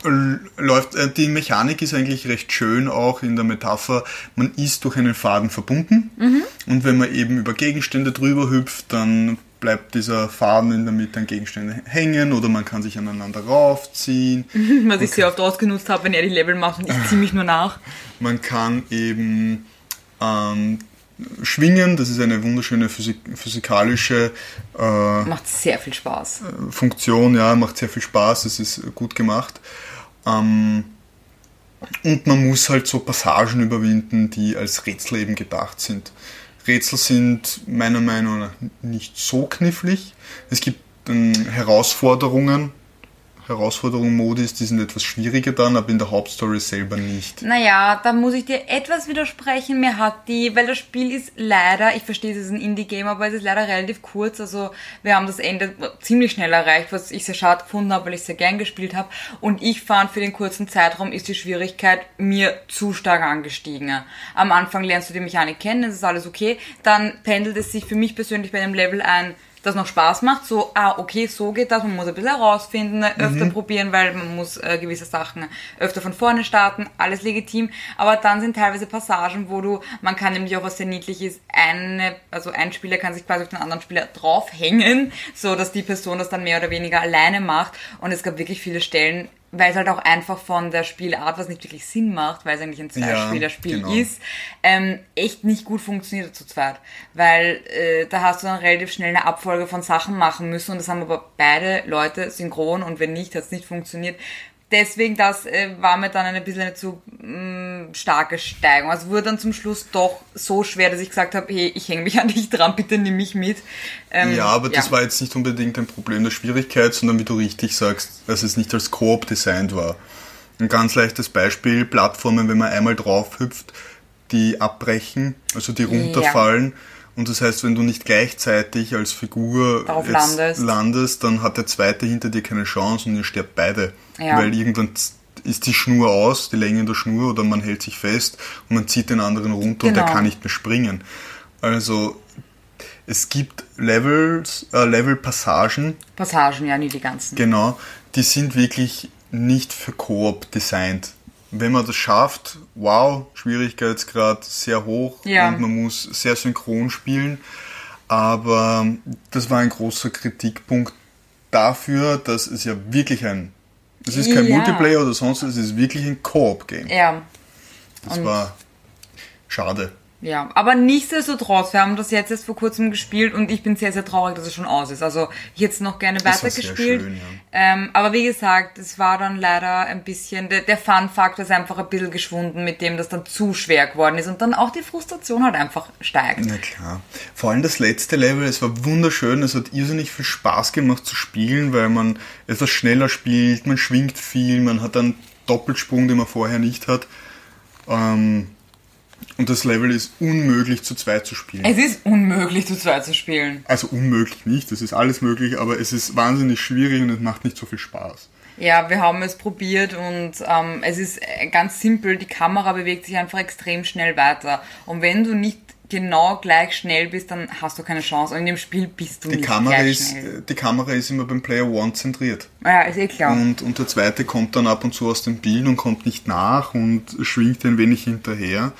läuft äh, die Mechanik ist eigentlich recht schön auch in der Metapher. Man ist durch einen Faden verbunden und wenn man eben über Gegenstände drüber hüpft, dann bleibt dieser Faden in der Mitte an Gegenstände hängen oder man kann sich aneinander raufziehen. Was ich sehr oft ausgenutzt habe, wenn er die Level macht und ich ziehe mich nur nach. Man kann eben ähm, schwingen, das ist eine wunderschöne Physik physikalische äh, Macht sehr viel Spaß. Funktion, ja, macht sehr viel Spaß, es ist gut gemacht. Ähm, und man muss halt so Passagen überwinden, die als Rätsel eben gedacht sind. Rätsel sind meiner Meinung nach nicht so knifflig. Es gibt ähm, Herausforderungen, Herausforderungen-Modis, die sind etwas schwieriger dann, aber in der Hauptstory selber nicht. Naja, da muss ich dir etwas widersprechen. Mir hat die, weil das Spiel ist leider, ich verstehe, es ist ein Indie-Game, aber es ist leider relativ kurz. Also wir haben das Ende ziemlich schnell erreicht, was ich sehr schade gefunden habe, weil ich sehr gern gespielt habe. Und ich fand, für den kurzen Zeitraum ist die Schwierigkeit mir zu stark angestiegen. Am Anfang lernst du die Mechanik kennen, das ist alles okay. Dann pendelt es sich für mich persönlich bei einem Level ein, das noch Spaß macht, so, ah, okay, so geht das, man muss ein bisschen herausfinden, öfter probieren, weil man muss äh, gewisse Sachen öfter von vorne starten, alles legitim, aber dann sind teilweise Passagen, wo du, man kann nämlich auch, was sehr niedlich ist, eine, also ein Spieler kann sich quasi auf den anderen Spieler draufhängen, so dass die Person das dann mehr oder weniger alleine macht. Und es gab wirklich viele Stellen, weil es halt auch einfach von der Spielart, was nicht wirklich Sinn macht, weil es eigentlich ein Zwei-Spieler-Spiel genau. ist, ähm, echt nicht gut funktioniert zu zweit. Weil äh, da hast du dann relativ schnell eine Abfolge von Sachen machen müssen und das haben aber beide Leute synchron und wenn nicht, hat es nicht funktioniert. Deswegen, das äh, war mir dann eine bisschen eine zu mh, starke Steigung. Also wurde dann zum Schluss doch so schwer, dass ich gesagt habe, hey, ich hänge mich an dich dran, bitte nimm mich mit. Ähm, Ja, aber das war jetzt nicht unbedingt ein Problem der Schwierigkeit, sondern wie du richtig sagst, dass es nicht als Koop designt war. Ein ganz leichtes Beispiel, Plattformen, wenn man einmal drauf hüpft, die abbrechen, also die runterfallen. Und das heißt, wenn du nicht gleichzeitig als Figur landest. landest, dann hat der zweite hinter dir keine Chance und ihr sterbt beide. Ja. Weil irgendwann ist die Schnur aus, die Länge der Schnur, oder man hält sich fest und man zieht den anderen runter und der Genau. kann nicht mehr springen. Also es gibt Levels, äh, Level-Passagen, Passagen, ja, nie die ganzen. genau, die sind wirklich nicht für Koop designt. Wenn man das schafft, wow, Schwierigkeitsgrad sehr hoch Ja. und man muss sehr synchron spielen. Aber das war ein großer Kritikpunkt dafür, dass es ja wirklich ein, es ist kein Ja. Multiplayer oder sonst, was, es ist wirklich ein Koop-Game. Ja. Das und- war schade. Ja, aber nichtsdestotrotz, wir haben das jetzt erst vor kurzem gespielt und ich bin sehr, sehr traurig, dass es schon aus ist. Also ich hätte es noch gerne weitergespielt. ja. ähm, aber wie gesagt, es war dann leider ein bisschen, der, der Fun-Faktor ist einfach ein bisschen geschwunden, mit dem das dann zu schwer geworden ist und dann auch die Frustration halt einfach steigt. Na klar. Vor allem das letzte Level, es war wunderschön, es hat irrsinnig viel Spaß gemacht zu spielen, weil man etwas schneller spielt, man schwingt viel, man hat einen Doppelsprung, den man vorher nicht hat. Ähm, und das Level ist unmöglich zu zweit zu spielen. Es ist unmöglich, zu zweit zu spielen. Also unmöglich nicht, es ist alles möglich, aber es ist wahnsinnig schwierig und es macht nicht so viel Spaß. Ja, wir haben es probiert und ähm, es ist äh, ganz simpel, die Kamera bewegt sich einfach extrem schnell weiter. Und wenn du nicht genau gleich schnell bist, dann hast du keine Chance. Und in dem Spiel bist du Die nicht Kamera, gleich ist, schnell. äh, die Kamera ist immer beim Player One zentriert. Ja, ist eh klar. Und, und der zweite kommt dann ab und zu aus dem Bild und kommt nicht nach und schwingt ein wenig hinterher.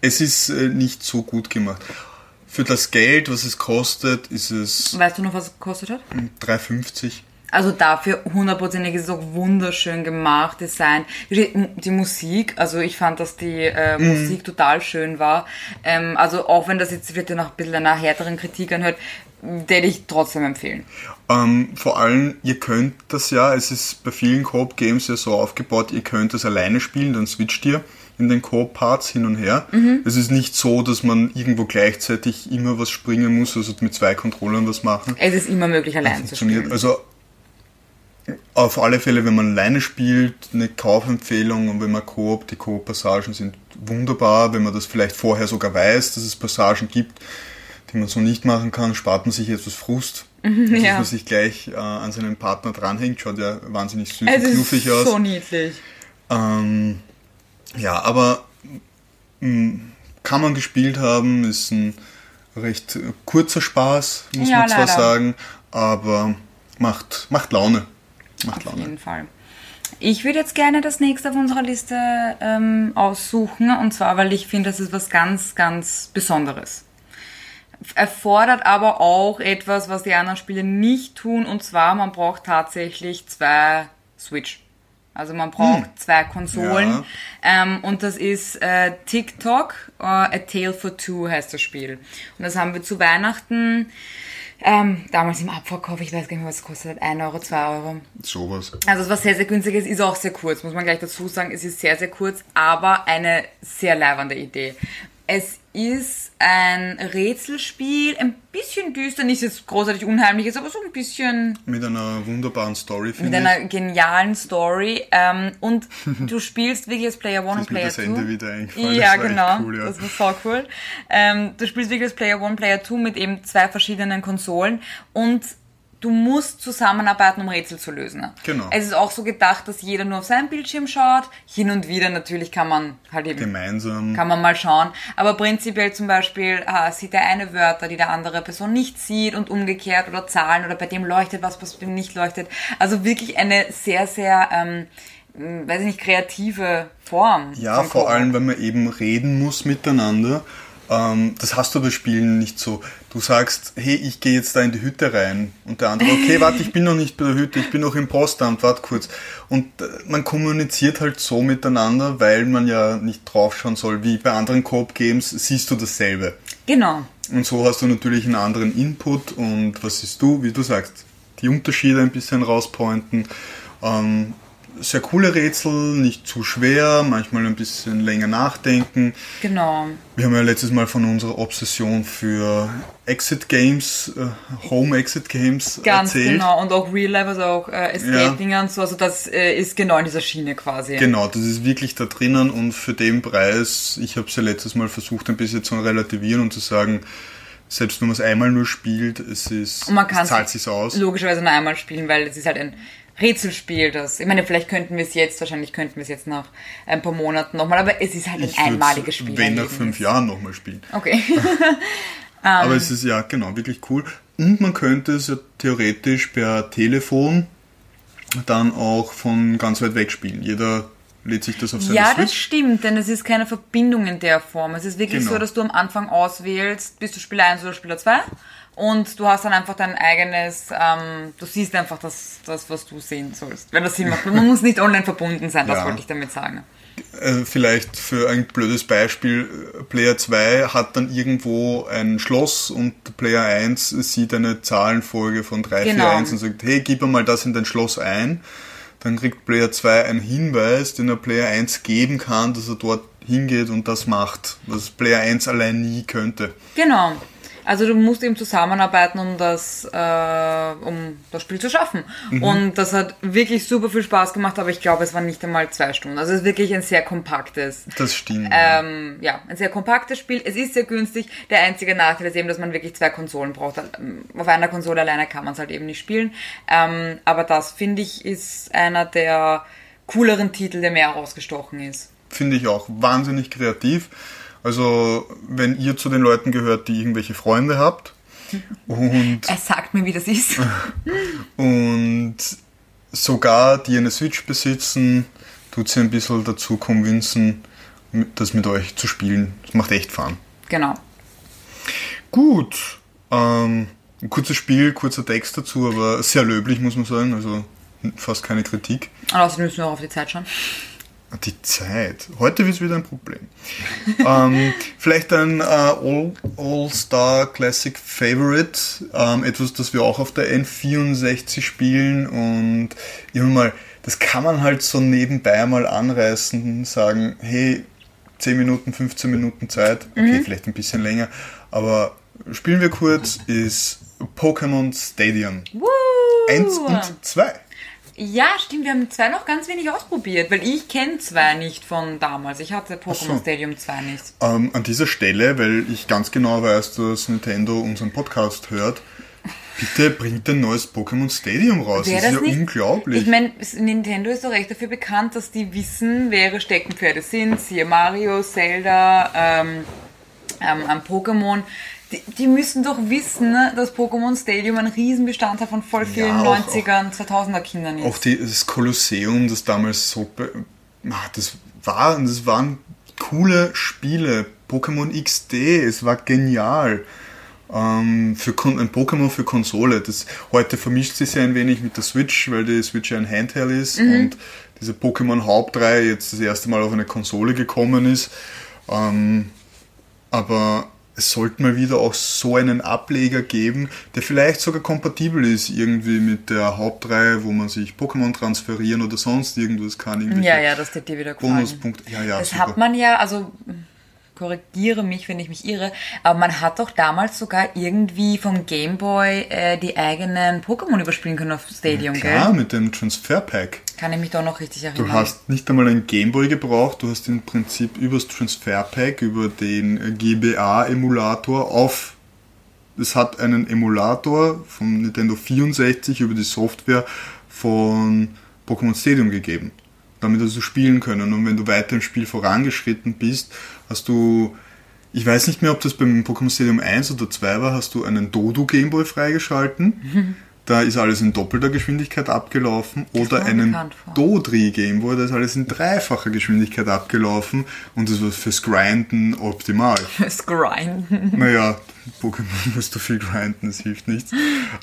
Es ist äh, nicht so gut gemacht. Für das Geld, was es kostet, ist es Weißt du noch, was es gekostet hat? 3,50. Also dafür hundertprozentig ist es auch wunderschön gemacht, Design. Die, die Musik, also ich fand, dass die äh, Mhm. Musik total schön war. Ähm, also auch wenn das jetzt vielleicht noch ein bisschen einer härteren Kritik anhört, werde ich trotzdem empfehlen. Ähm, vor allem, ihr könnt das ja, es ist bei vielen Coop-Games ja so aufgebaut, ihr könnt das alleine spielen, dann switcht ihr in den Coop-Parts hin und her. Es ist nicht so, dass man irgendwo gleichzeitig immer was springen muss, also mit zwei Controllern was machen. Es ist immer möglich, allein zu spielen. Also auf alle Fälle, wenn man alleine spielt, eine Kaufempfehlung und wenn man Koop, die Koop-Passagen sind wunderbar, wenn man das vielleicht vorher sogar weiß, dass es Passagen gibt, die man so nicht machen kann, spart man sich etwas Frust. Dass ja. man sich gleich äh, an seinen Partner dranhängt, schaut ja wahnsinnig süß Es und ist knuffig aus. so niedlich. Ähm, ja, aber mh, kann man gespielt haben, ist ein recht kurzer Spaß, muss Ja, man zwar leider. sagen, aber macht, macht Laune. Macht Auf Laune. jeden Fall. Ich würde jetzt gerne das nächste auf unserer Liste ähm, aussuchen. Und zwar, weil ich finde, das ist was ganz, ganz Besonderes. Erfordert aber auch etwas, was die anderen Spiele nicht tun. Und zwar, man braucht tatsächlich zwei Switch. Also man braucht zwei Konsolen. Ja. Ähm, und das ist äh, TikTok, äh, A Tale for Two heißt das Spiel. Und das haben wir zu Weihnachten ähm, damals im Abverkauf, ich weiß gar nicht mehr, was es kostet hat, 1 Euro, 2 Euro. Sowas. Also es war sehr, sehr günstig, es ist auch sehr kurz, muss man gleich dazu sagen, es ist sehr, sehr kurz, aber eine sehr leibende Idee. Es ist ein Rätselspiel, ein bisschen düster, nicht jetzt großartig unheimlich, ist aber so ein bisschen Mit einer wunderbaren Story, mit finde einer ich. genialen Story. Ähm, und du spielst wirklich als Player One und Player das Two. Ende wieder Ja, genau. cool, ja. Das war so cool. Ähm, du spielst wirklich als Player One, Player Two mit eben zwei verschiedenen Konsolen und du musst zusammenarbeiten, um Rätsel zu lösen. Genau. Es ist auch so gedacht, dass jeder nur auf seinen Bildschirm schaut. Hin und wieder natürlich kann man halt eben Gemeinsam. kann man mal schauen. Aber prinzipiell zum Beispiel ah, sieht der eine Wörter, die der andere Person nicht sieht und umgekehrt oder Zahlen oder bei dem leuchtet was, was bei dem nicht leuchtet. Also wirklich eine sehr, sehr, ähm, weiß ich nicht, kreative Form. Ja, vor allem, wenn man eben reden muss miteinander. Ähm, das hast du bei Spielen nicht so. Du sagst, hey, ich gehe jetzt da in die Hütte rein. Und der andere, okay, warte, ich bin noch nicht bei der Hütte, ich bin noch im Postamt, warte kurz. Und äh, man kommuniziert halt so miteinander, weil man ja nicht draufschauen soll, wie bei anderen Coop-Games, siehst du dasselbe. Genau. Und so hast du natürlich einen anderen Input und was siehst du, wie du sagst, die Unterschiede ein bisschen rauspointen. Ähm, sehr coole Rätsel, nicht zu schwer, manchmal ein bisschen länger nachdenken. Genau. Wir haben ja letztes Mal von unserer Obsession für Exit Games, äh, Home Exit Games Ganz erzählt. genau. Und auch Real Life, also auch äh, Escape-Dinger und so. Also das äh, ist genau in dieser Schiene quasi. Genau, das ist wirklich da drinnen und für den Preis, ich habe es ja letztes Mal versucht ein bisschen zu relativieren und zu sagen, selbst wenn man es einmal nur spielt, es ist, Und man kann es zahlt sich aus. logischerweise nur einmal spielen, weil es ist halt ein Rätselspiel, das, ich meine, vielleicht könnten wir es jetzt, wahrscheinlich könnten wir es jetzt nach ein paar Monaten nochmal, aber es ist halt ein Ich einmaliges Spiel. Wenn nach fünf Jahren nochmal spielen. Okay. Aber es ist ja genau wirklich cool. Und man könnte es ja theoretisch per Telefon dann auch von ganz weit weg spielen. Jeder lädt sich das auf seine ja, das Switch. stimmt, denn es ist keine Verbindung in der Form. Es ist wirklich Genau. so, dass du am Anfang auswählst, bist du Spieler 1 oder Spieler 2 und du hast dann einfach dein eigenes, ähm, du siehst einfach das, das, was du sehen sollst, wenn das Sinn macht. Man muss nicht online verbunden sein, das Ja. wollte ich damit sagen. äh, vielleicht für ein blödes Beispiel, äh, Player 2 hat dann irgendwo ein Schloss und Player 1 sieht eine Zahlenfolge von 3, Genau. 4, 1 und sagt, hey, gib mir mal das in dein Schloss ein. Dann kriegt Player 2 einen Hinweis, den er Player 1 geben kann, dass er dort hingeht und das macht, was Player 1 allein nie könnte. Genau. Also du musst eben zusammenarbeiten, um das, äh, um das Spiel zu schaffen. Mhm. Und das hat wirklich super viel Spaß gemacht, aber ich glaube, es waren nicht einmal zwei Stunden. Also es ist wirklich ein sehr kompaktes, Das stimmt. ähm, ja, ein sehr kompaktes Spiel. Es ist sehr günstig. Der einzige Nachteil ist eben, dass man wirklich zwei Konsolen braucht. Auf einer Konsole alleine kann man es halt eben nicht spielen. Ähm, aber das, finde ich, ist einer der cooleren Titel, der mehr herausgestochen ist. Finde ich auch wahnsinnig kreativ. Also, wenn ihr zu den Leuten gehört, die irgendwelche Freunde habt und, Er sagt mir, wie das ist. und sogar die eine Switch besitzen, tut sie ein bisschen dazu convincen, mit- das mit euch zu spielen. Das macht echt Fun. genau. Gut. Ähm, ein kurzes Spiel, kurzer Text dazu, aber sehr löblich, muss man sagen. Also fast keine Kritik. Und außerdem müssen wir auch auf die Zeit schauen. Die Zeit. Heute wird es wieder ein Problem. ähm, vielleicht ein äh, All- All-Star Classic Favorite. Ähm, etwas, das wir auch auf der N64 spielen und immer mal, das kann man halt so nebenbei mal anreißen, sagen, hey, 10 Minuten, 15 Minuten Zeit, okay, vielleicht ein bisschen länger, aber spielen wir kurz, ist Pokémon Stadium. Woo! 1 und 2. Ja, stimmt, wir haben zwei noch ganz wenig ausprobiert, weil ich kenne zwei nicht von damals. Ich hatte Pokémon so. Stadium 2 nicht. Ähm, an dieser Stelle, weil ich ganz genau weiß, dass Nintendo unseren Podcast hört, bitte bringt ein neues Pokémon Stadium raus. Wäre das ist das ja nicht- unglaublich. Ich meine, Nintendo ist doch recht dafür bekannt, dass die wissen, wer ihre Steckenpferde sind. Siehe Mario, Zelda, ähm, ähm, Pokémon. Die, die müssen doch wissen, ne, dass Pokémon Stadium ein Riesenbestandteil von voll vielen Ja, auch- 90er und 2000er Kindern ist. auch die, das Kolosseum, das damals so. Ah, Das, war, das waren coole Spiele. Pokémon XD, es war genial. Ähm, für Kon ein Pokémon für Konsole. Das, heute vermischt sich ja ein wenig mit der Switch, weil die Switch ja ein Handheld ist und diese Pokémon Hauptreihe jetzt das erste Mal auf eine Konsole gekommen ist. Ähm, aber es sollte mal wieder auch so einen Ableger geben, der vielleicht sogar kompatibel ist irgendwie mit der Hauptreihe, wo man sich Pokémon transferieren oder sonst irgendwas kann. ja, ja, das wird dir wieder gefallen. Bonuspunkte. Ja, ja, Das super. hat man ja, also korrigiere mich, wenn ich mich irre, aber man hat doch damals sogar irgendwie vom Gameboy äh, die eigenen Pokémon überspielen können auf Stadium, Klar, gell? mit dem Transfer Pack. Kann ich mich doch noch richtig Du erinnern. hast nicht einmal ein Gameboy gebraucht, du hast im Prinzip übers Transfer Pack, über den GBA-Emulator auf. Es hat einen Emulator vom Nintendo 64 über die Software von Pokémon Stadium gegeben. Damit hast du spielen können. Und wenn du weiter im Spiel vorangeschritten bist, hast du. Ich weiß nicht mehr, ob das beim Pokémon Stadium 1 oder 2 war, hast du einen Dodo Gameboy freigeschalten. Da ist alles in doppelter Geschwindigkeit abgelaufen. Oder einen. Dodri Gameboy, da ist alles in dreifacher Geschwindigkeit abgelaufen. Und das war fürs Grinden optimal. Fürs Grinden. Naja, Pokémon musst du viel grinden, das hilft nichts.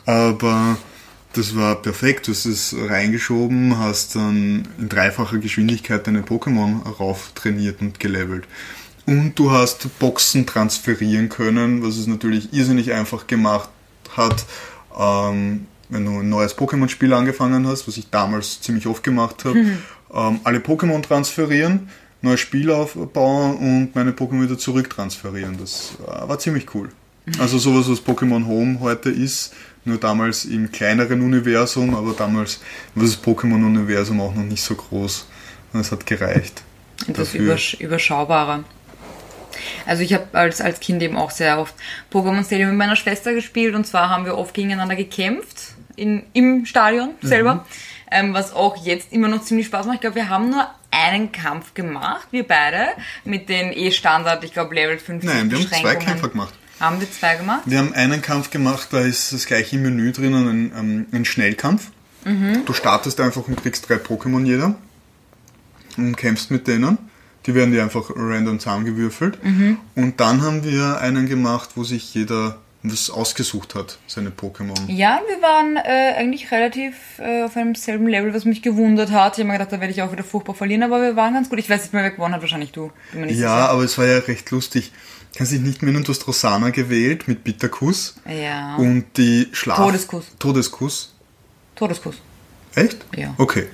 Aber das war perfekt. Du hast es reingeschoben, hast dann in dreifacher Geschwindigkeit deine Pokémon rauf trainiert und gelevelt. Und du hast Boxen transferieren können, was es natürlich irrsinnig einfach gemacht hat, ähm, wenn du ein neues Pokémon-Spiel angefangen hast, was ich damals ziemlich oft gemacht habe, ähm, alle Pokémon transferieren, neues Spiel aufbauen und meine Pokémon wieder zurücktransferieren. Das äh, war ziemlich cool. Also sowas, was Pokémon Home heute ist, nur damals im kleineren Universum, aber damals war das Pokémon-Universum auch noch nicht so groß. Und es hat gereicht. Das dafür. übersch überschaubarer. Also ich habe als, als Kind eben auch sehr oft Pokémon Stadium mit meiner Schwester gespielt und zwar haben wir oft gegeneinander gekämpft in, im Stadion selber, ähm, was auch jetzt immer noch ziemlich Spaß macht. Ich glaube, wir haben nur einen Kampf gemacht, wir beide, mit den E-Standard, ich glaube Level 50 Nein, wir haben zwei. Kämpfer gemacht. Haben wir zwei gemacht? Wir haben einen Kampf gemacht, da ist das gleiche im Menü drinnen, ein, ähm, ein Schnellkampf. Du startest einfach und kriegst drei Pokémon jeder und kämpfst mit denen. Die werden dir einfach random zusammengewürfelt. Und dann haben wir einen gemacht, wo sich jeder was ausgesucht hat, seine Pokémon. Ja, wir waren äh, eigentlich relativ äh, auf einem selben Level, was mich gewundert hat. Ich habe mir gedacht, da werde ich auch wieder furchtbar verlieren, aber wir waren ganz gut. Ich weiß nicht mehr, wer gewonnen hat, wahrscheinlich du. Ja, sicher. aber es war ja recht lustig. Kannst dich nicht mehr du hast Rosana gewählt mit Bitterkuss Ja. und die Schlaf... Todeskuss. Todeskuss. Todeskuss. Echt? Ja. Okay.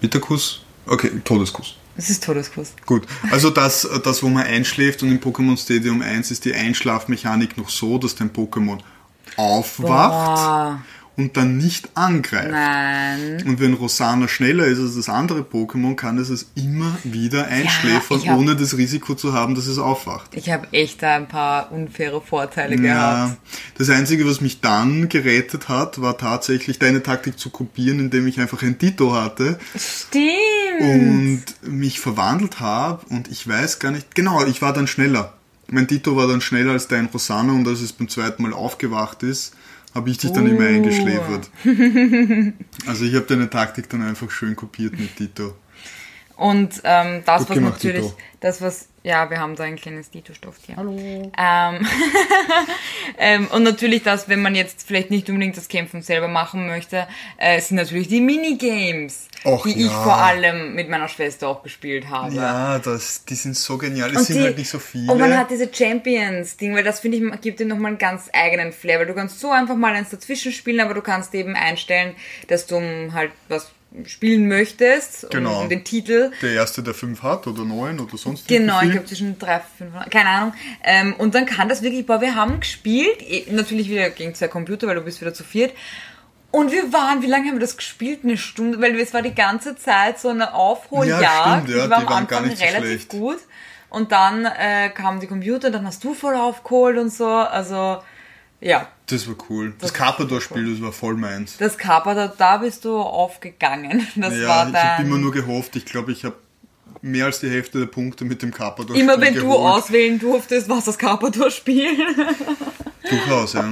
Bitterkuss? Okay, Todeskuss. Es ist Todeskuss. Gut, also das, das, wo man einschläft und im Pokémon Stadium 1 ist die Einschlafmechanik noch so, dass dein Pokémon aufwacht Boah. Und dann nicht angreift. Nein. Und wenn Rosana schneller ist als das andere Pokémon, kann es es immer wieder einschläfern, hab- ohne das Risiko zu haben, dass es aufwacht. Ich habe echt da ein paar unfaire Vorteile Ja, gehabt. das Einzige, was mich dann gerettet hat, war tatsächlich deine Taktik zu kopieren, indem ich einfach ein Dito hatte Stimmt. und mich verwandelt habe und ich weiß gar nicht, genau, ich war dann schneller. Mein Dito war dann schneller als dein Rosana und als es beim zweiten Mal aufgewacht ist, habe ich dich dann immer Uh. eingeschläfert. also ich habe deine Taktik dann einfach schön kopiert mit Dito. Und ähm, das, Gut was gemacht, natürlich, Dito. das, was, ja, wir haben da ein kleines Dito-Stofftier. Hallo. Ähm, ähm, und natürlich das, wenn man jetzt vielleicht nicht unbedingt das Kämpfen selber machen möchte, äh, sind natürlich die Minigames, Och, die ich ja. vor allem mit meiner Schwester auch gespielt habe. Ja, das, die sind so genial. Es Und sind die- halt nicht so viele. Und man hat diese Champions-Ding, weil das finde ich, gibt dir nochmal einen ganz eigenen Flair, weil du kannst so einfach mal eins dazwischen spielen, aber du kannst eben einstellen, dass du halt was spielen möchtest, um, Genau. um den Titel. der erste, der fünf hat oder neun oder sonst Genau, ich glaube zwischen drei, fünf, keine Ahnung. Ähm, und dann kann das wirklich, boah, wir haben gespielt, eh, natürlich wieder gegen zwei Computer, weil du bist wieder zu viert. Und wir waren, wie lange haben wir das gespielt? Eine Stunde, weil es war die ganze Zeit so eine Aufholjagd. Ja, stimmt, ja, ich war die am waren gar Anfang nicht so relativ schlecht. gut. Und dann äh, kamen die Computer, dann hast du voll aufgeholt und so. Also, ja. Das war cool. Das, Das Carpador-Spiel, das war voll meins. Das Kappa, da, bist du aufgegangen. Das Ja, war ich habe dein... immer nur gehofft. Ich glaube, ich habe mehr als die Hälfte der Punkte mit dem Carpador Immer wenn du geholt. auswählen durftest, was das Carpador-Spiel. Durchaus, ja.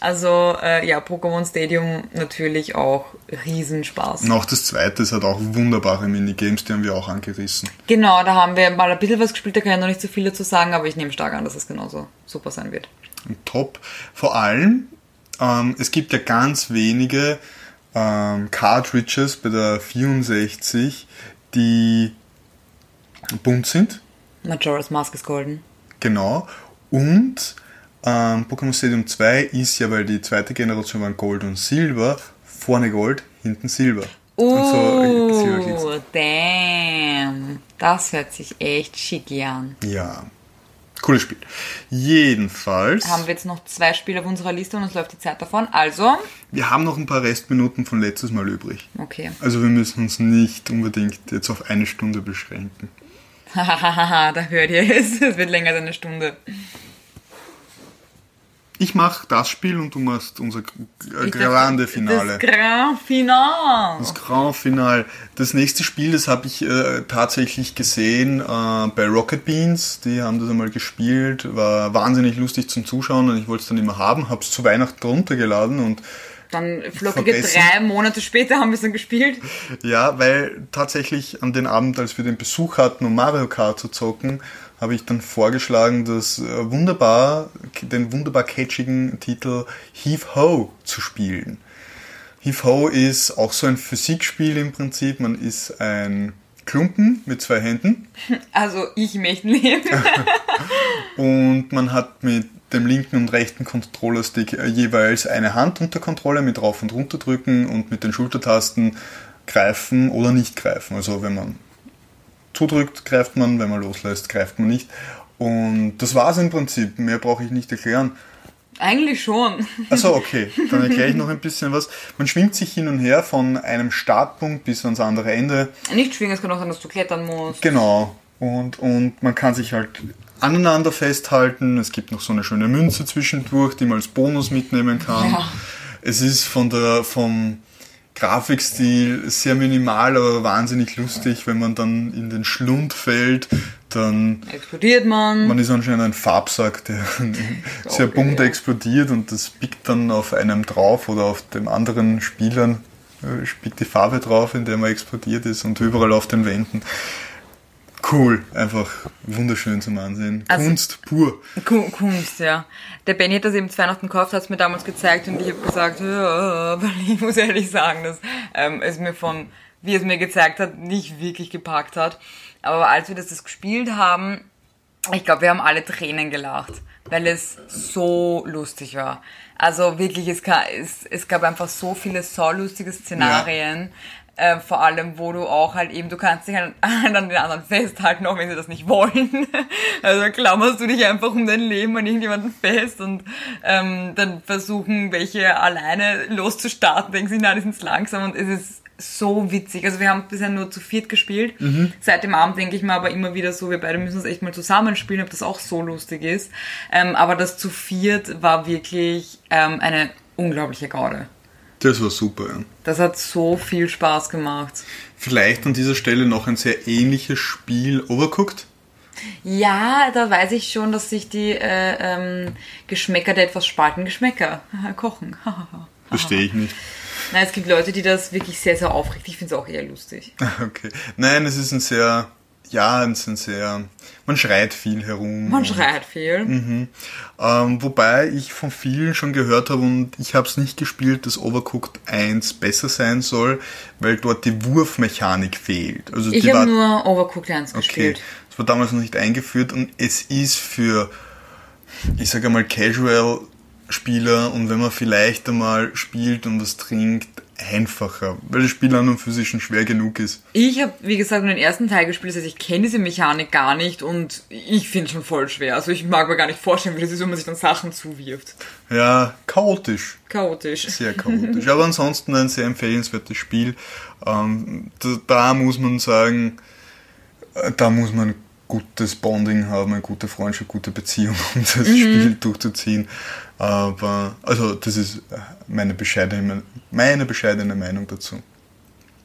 Also äh, ja, Pokémon Stadium natürlich auch Riesenspaß. Und auch das zweite, es hat auch wunderbare Minigames, die haben wir auch angerissen. Genau, da haben wir mal ein bisschen was gespielt, da kann ich noch nicht so viel dazu sagen, aber ich nehme stark an, dass es genauso super sein wird. Top. Vor allem, ähm, es gibt ja ganz wenige ähm, Cartridges bei der 64, die bunt sind. Majora's Mask ist golden. Genau. Und ähm, Pokémon Stadium 2 ist ja, weil die zweite Generation waren Gold und Silber, vorne Gold, hinten Silber. und so äh. Uh, damn. Das hört sich echt schicki an. Ja. Cooles Spiel. Jedenfalls, Haben wir jetzt noch zwei Spiele auf unserer Liste und uns läuft die Zeit davon. Also, wir haben noch ein paar Restminuten von letztes Mal übrig. okay. Also wir müssen uns nicht unbedingt jetzt auf eine Stunde beschränken. Hahaha, da hört ihr es. Es wird länger als eine Stunde. Ich mache das Spiel und du machst unser Ich grande Finale. Das Grand Finale. Das Grand Finale. Das nächste Spiel, das habe ich äh, tatsächlich gesehen äh, bei Rocket Beans. Die haben das einmal gespielt. War wahnsinnig lustig zum Zuschauen und ich wollte es dann immer haben. Habe es zu Weihnachten runtergeladen und Dann flockige Vergessen. drei Monate später haben wir es dann gespielt. ja, weil tatsächlich an den Abend, als wir den Besuch hatten, um Mario Kart zu zocken, habe ich dann vorgeschlagen, das äh, wunderbar, den wunderbar catchigen Titel Heave Ho zu spielen. Heave Ho ist auch so ein Physikspiel im Prinzip. Man ist ein Klumpen mit zwei Händen Also ich möchte leben. und man hat mit dem linken und rechten Controllerstick äh, jeweils eine Hand unter Kontrolle mit rauf und runter drücken und mit den Schultertasten greifen oder nicht greifen. Also wenn man zudrückt, greift man, wenn man loslässt, greift man nicht. Und das war's im Prinzip. Mehr brauche ich nicht erklären. Eigentlich schon. Also okay, dann erkläre ich noch ein bisschen was. Man schwingt sich hin und her von einem Startpunkt bis ans andere Ende. Nicht schwingen, es kann auch sein, dass du klettern musst. Genau. Und, und man kann sich halt aneinander festhalten. Es gibt noch so eine schöne Münze zwischendurch, die man als Bonus mitnehmen kann. Ja. Es ist von der, vom Grafikstil sehr minimal, aber wahnsinnig lustig, wenn man dann in den Schlund fällt, dann Explodiert man. man ist anscheinend ein Farbsack, der sehr bunt ja. explodiert und das biegt dann auf einem drauf oder auf dem anderen Spielern, äh, biegt die Farbe drauf, in der man explodiert ist und überall auf den Wänden. cool. Einfach wunderschön zum Ansehen. Also- Kunst pur. Ku- Kunst, ja. Der Benny hat das eben zu Weihnachten gekauft, hat es mir damals gezeigt und ich habe gesagt, ja, weil ich muss ehrlich sagen, dass ähm, es mir von, wie es mir gezeigt hat, nicht wirklich gepackt hat. Aber als wir das, das gespielt haben, ich glaube, wir haben alle Tränen gelacht, weil es so lustig war. Also wirklich, es, ka- es, es gab einfach so viele so lustige Szenarien. Äh, vor allem, wo du auch halt eben, du kannst dich halt an den anderen festhalten, auch wenn sie das nicht wollen. Also klammerst du dich einfach um dein Leben an irgendjemanden fest und ähm, dann versuchen welche alleine loszustarten, denken sie, nein, die sind langsam und es ist so witzig. Also wir haben bisher nur zu viert gespielt. Seit dem Abend denke ich mir aber immer wieder so, wir beide müssen es echt mal zusammenspielen, ob das auch so lustig ist. Ähm, aber das zu viert war wirklich ähm, eine unglaubliche Gaude. Das war super. Ja. Das hat so viel Spaß gemacht. Vielleicht an dieser Stelle noch ein sehr ähnliches Spiel Overcooked. Ja, da weiß ich schon, dass sich die äh, ähm, Geschmäcker der etwas spalten. Geschmäcker. Kochen. Verstehe ich nicht. Nein, es gibt Leute, die das wirklich sehr, sehr aufregt. Ich finde es auch eher lustig. Okay. Nein, es ist ein sehr, ja, es ist ein sehr, man schreit viel herum. Man schreit viel. Ähm, wobei ich von vielen schon gehört habe und ich habe es nicht gespielt, dass Overcooked 1 besser sein soll, weil dort die Wurfmechanik fehlt. Also Ich habe nur Overcooked 1 okay. gespielt. Das war damals noch nicht eingeführt und es ist für, ich sage mal, Casual Spieler und wenn man vielleicht einmal spielt und was trinkt, einfacher, weil das Spiel an und für sich schon schwer genug ist. Ich habe, wie gesagt, nur den ersten Teil gespielt, das heißt, ich kenne diese Mechanik gar nicht und ich finde es schon voll schwer. Also ich mag mir gar nicht vorstellen, wie das ist, wenn man sich dann Sachen zuwirft. Ja, chaotisch. Chaotisch. Sehr chaotisch. Aber ansonsten ein sehr empfehlenswertes Spiel. Ähm, da, da muss man sagen, äh, da muss man gutes Bonding haben, eine gute Freundschaft, gute Beziehung, um das Spiel durchzuziehen. Aber, also, das ist äh, meine bescheidene, meine bescheidene Meinung dazu.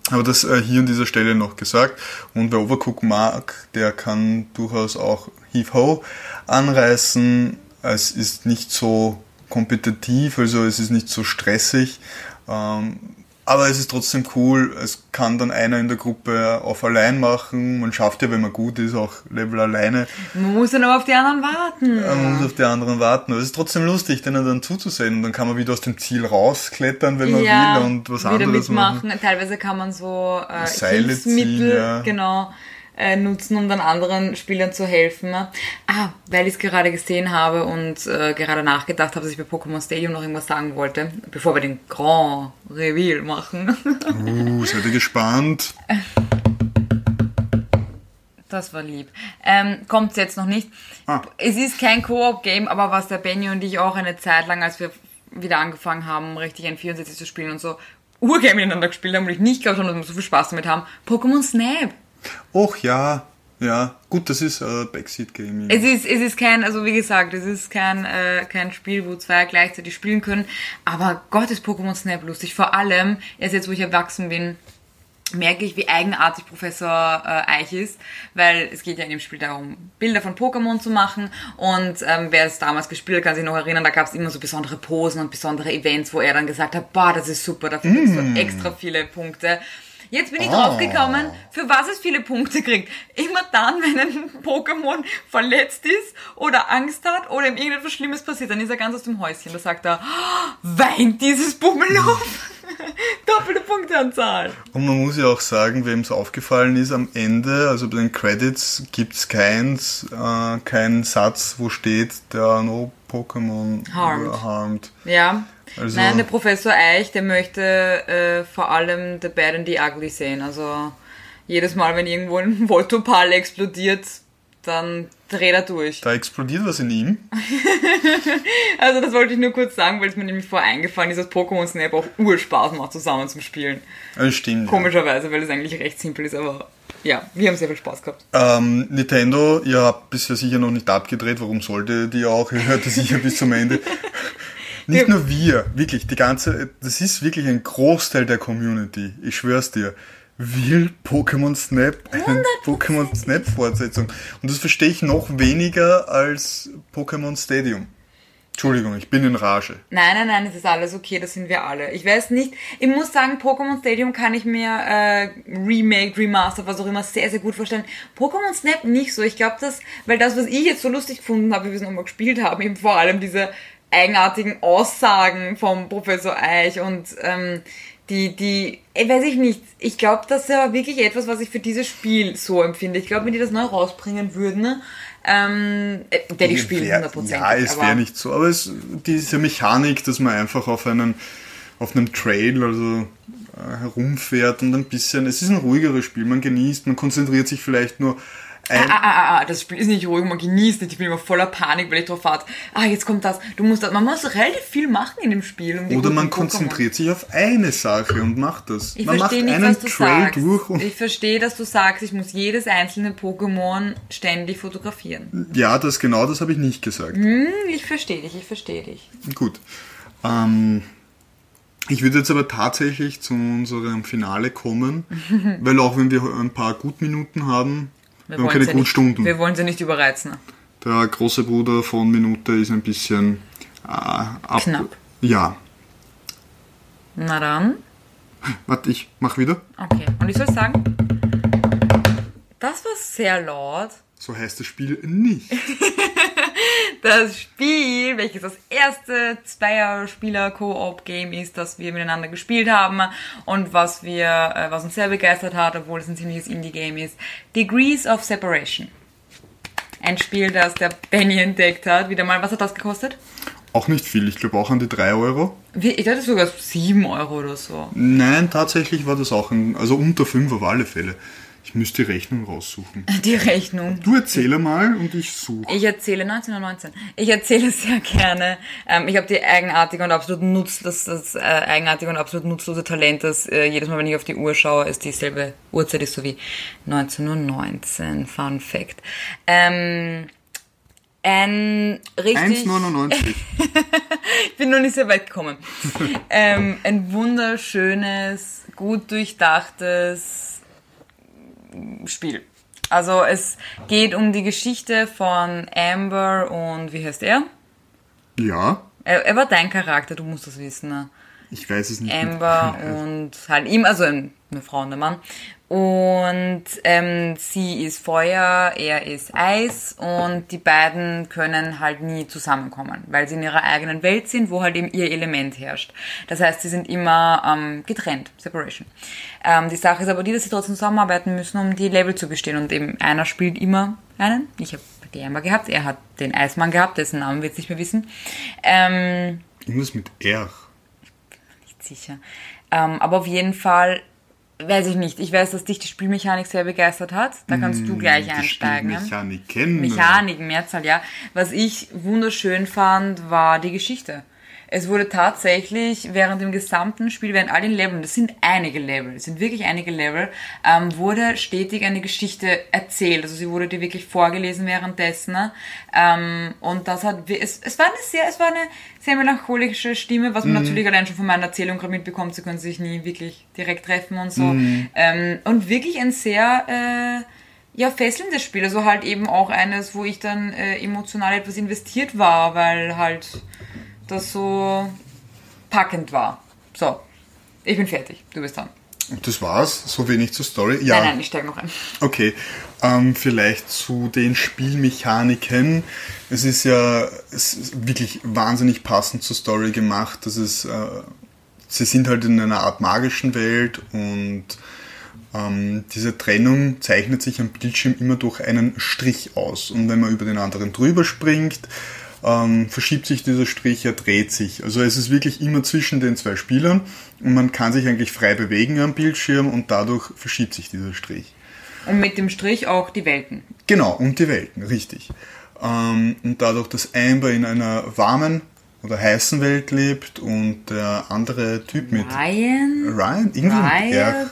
Aber das äh, hier an dieser Stelle noch gesagt. Und wer Overcook mag, der kann durchaus auch Heave Ho anreißen. Es ist nicht so kompetitiv, also es ist nicht so stressig. Ähm, aber es ist trotzdem cool. Es kann dann einer in der Gruppe auf allein machen. Man schafft ja, wenn man gut ist, auch Level alleine. Man muss dann aber auf die anderen warten. Man muss auf die anderen warten. Aber es ist trotzdem lustig, denen dann zuzusehen. Und dann kann man wieder aus dem Ziel rausklettern, wenn man will und was wieder anderes mitmachen. machen. Teilweise kann man so äh, Seile Hilfsmittel ziehen, ja. genau äh, nutzen, um dann anderen Spielern zu helfen. Ah, weil ich es gerade gesehen habe und äh, gerade nachgedacht habe, dass ich bei Pokémon Stadium noch irgendwas sagen wollte, bevor wir den Grand Reveal machen. Uh, seid ihr gespannt? Das war lieb. Ähm, Kommt jetzt noch nicht. Ah. Es ist kein Koop-Game, aber was der Benny und ich auch eine Zeit lang, als wir wieder angefangen haben, richtig N64 zu spielen und so, Urgame miteinander gespielt haben und ich nicht glaube dass wir so viel Spaß damit haben. Pokémon Snap. Och ja, ja. Gut, das ist äh, Backseat Gaming. Es ist, es ist kein, also wie gesagt, es ist kein, äh, kein Spiel, wo zwei gleichzeitig spielen können. Aber Gott ist Pokémon Snap lustig. Vor allem, erst jetzt, wo ich erwachsen bin, merke ich, wie eigenartig Professor äh, Eich ist, weil es geht ja in dem Spiel darum, Bilder von Pokémon zu machen und ähm, wer es damals gespielt hat, kann sich noch erinnern, da gab es immer so besondere Posen und besondere Events, wo er dann gesagt hat, boah, das ist super, dafür kriegst du extra viele Punkte. Jetzt bin ich Ah. draufgekommen, für was es viele Punkte kriegt. Immer dann, wenn ein Pokémon verletzt ist oder Angst hat oder ihm irgendetwas Schlimmes passiert, dann ist er ganz aus dem Häuschen. Da sagt er, "Oh, weint dieses Bummelhof. Doppelte Punkteanzahl. Und man muss ja auch sagen, wem es aufgefallen ist, am Ende, also bei den Credits, gibt es äh, keinen Satz, wo steht, der no Pokémon Harmed. harmed. Ja. Also- Nein, der Professor Eich, der möchte äh, vor allem The Bad and the Ugly sehen. Also jedes Mal, wenn irgendwo ein Voltopal explodiert, dann dreht er durch. Da explodiert was in ihm. Also das wollte ich nur kurz sagen, weil es mir nämlich vorher eingefallen ist, dass Pokémon Snap auch Urspaß macht, zusammen zum Spielen. Das stimmt. Ja. Komischerweise, weil es eigentlich recht simpel ist, aber ja, wir haben sehr viel Spaß gehabt. Ähm, Nintendo, ihr habt bisher sicher noch nicht abgedreht, warum sollte die auch? Ihr hört das sicher bis zum Ende. Nicht nur wir, wirklich, die ganze, das ist wirklich ein Großteil der Community, ich schwör's dir, will Pokémon Snap, eine Pokémon Snap Fortsetzung. Und das verstehe ich noch weniger als Pokémon Stadium. Entschuldigung, ich bin in Rage. Nein, nein, nein, es ist alles okay, das sind wir alle. Ich weiß nicht, ich muss sagen, Pokémon Stadium kann ich mir äh, Remake, Remaster, was auch immer, sehr, sehr gut vorstellen. Pokémon Snap nicht so. Ich glaube, das, weil das, was ich jetzt so lustig gefunden habe, wie wir es nochmal gespielt haben, eben vor allem diese eigenartigen Aussagen vom Professor Eich und ähm, die, die, äh, weiß ich nicht, ich glaube, das ist ja wirklich etwas, was ich für dieses Spiel so empfinde. Ich glaube, wenn die das neu rausbringen würden, ähm, äh, werde ich spielen, Wär- 100%. Ja, es wäre nicht so, aber es, diese Mechanik, dass man einfach auf einen auf einem Trail also äh, herumfährt und ein bisschen, es ist ein ruhigeres Spiel, man genießt, man konzentriert sich vielleicht nur Ah, ah, ah, ah, das Spiel ist nicht ruhig, man genießt nicht. Ich bin immer voller Panik, weil ich drauf warte. Ah, jetzt kommt das. Du musst das. Man muss relativ viel machen in dem Spiel. Um oder man konzentriert sich auf eine Sache und macht das. Ich man macht verstehe nicht, einen was du Trail sagst. durch und Ich verstehe, dass du sagst, ich muss jedes einzelne Pokémon ständig fotografieren. ja, das genau das habe ich nicht gesagt. Hm, ich verstehe dich, ich verstehe dich. Gut. Ähm, ich würde jetzt aber tatsächlich zu unserem Finale kommen, weil auch wenn wir ein paar Gutminuten haben, wir, haben wollen keine sie nicht, Gutstunden. Wir wollen sie nicht überreizen. Der große Bruder von Minute ist ein bisschen äh, ab. Knapp. Ja. Na dann. Warte, ich mach wieder. Okay. Und ich soll sagen, das war sehr laut. So heißt das Spiel nicht. Das Spiel, welches das erste Zweier-Spieler-Koop-Game ist, das wir miteinander gespielt haben und was wir, äh, was uns sehr begeistert hat, obwohl es ein ziemliches Indie-Game ist, Degrees of Separation. Ein Spiel, das der Benny entdeckt hat. Wieder mal, was hat das gekostet? Auch nicht viel, ich glaube auch an die 3 Euro. Ich dachte sogar 7 Euro oder so. Nein, tatsächlich war das auch ein, also unter 5 auf alle Fälle. Ich müsste die Rechnung raussuchen. Die Rechnung. Du erzähle mal und ich suche. Ich erzähle 1919. Ich erzähle sehr gerne. Ähm, ich habe die eigenartige und absolut nutz, das, äh, eigenartige und absolut nutzlose Talent, dass äh, jedes Mal, wenn ich auf die Uhr schaue, es dieselbe Uhrzeit ist, so wie 1919. Fun Fact. Ähm, ein richtig. 1,99. Ich bin noch nicht sehr weit gekommen. ähm, ein wunderschönes, gut durchdachtes Spiel. Also es geht um die Geschichte von Amber und wie heißt er? ja, Er, er war dein Charakter, du musst das wissen. Ne? ich weiß es nicht. Amber und halt ihm, also ein- eine Frau und ein Mann. Und ähm, sie ist Feuer, er ist Eis und die beiden können halt nie zusammenkommen, weil sie in ihrer eigenen Welt sind, wo halt eben ihr Element herrscht. Das heißt, sie sind immer ähm, getrennt, Separation. Ähm, die Sache ist aber die, dass sie trotzdem zusammenarbeiten müssen, um die Level zu bestehen. Und eben einer spielt immer einen. Ich habe die Amber gehabt, er hat den Eismann gehabt, dessen Namen wir jetzt nicht mehr wissen. Ähm, Irgendwas mit R. nicht sicher. Ähm, aber auf jeden Fall, weiß ich nicht. Ich weiß, dass dich die Spielmechanik sehr begeistert hat. Da kannst du gleich Die einsteigen. ne? Spielmechaniken. Mechanik, Mehrzahl, ja. Was ich wunderschön fand, war die Geschichte. Es wurde tatsächlich während dem gesamten Spiel, während all den Leveln, das sind einige Level, es sind wirklich einige Level, ähm, wurde stetig eine Geschichte erzählt. Also sie wurde dir wirklich vorgelesen währenddessen. ne? Ähm, und das hat, es, es war eine sehr, es war eine sehr melancholische Stimme, was man natürlich allein schon von meiner Erzählung gerade mitbekommt. Sie können sich nie wirklich direkt treffen und so. Ähm, und wirklich ein sehr, äh, ja, fesselndes Spiel. Also halt eben auch eines, wo ich dann äh, emotional etwas investiert war, weil halt das so packend war. So, ich bin fertig. Du bist dran. Und das war's? So wenig zur Story? Ja. Nein, nein, ich steige noch ein. Okay, ähm, vielleicht zu den Spielmechaniken. Es ist ja es ist wirklich wahnsinnig passend zur Story gemacht. Das ist, äh, sie sind halt in einer Art magischen Welt und ähm, diese Trennung zeichnet sich am Bildschirm immer durch einen Strich aus. Und wenn man über den anderen drüber springt, ähm, verschiebt sich dieser Strich, er dreht sich. Also es ist wirklich immer zwischen den zwei Spielern und man kann sich eigentlich frei bewegen am Bildschirm und dadurch verschiebt sich dieser Strich. Und mit dem Strich auch die Welten. Genau, und die Welten, richtig. Ähm, und dadurch, dass Amber in einer warmen oder heißen Welt lebt und der andere Typ mit Ryan? Ryan, irgendwie mit Riot?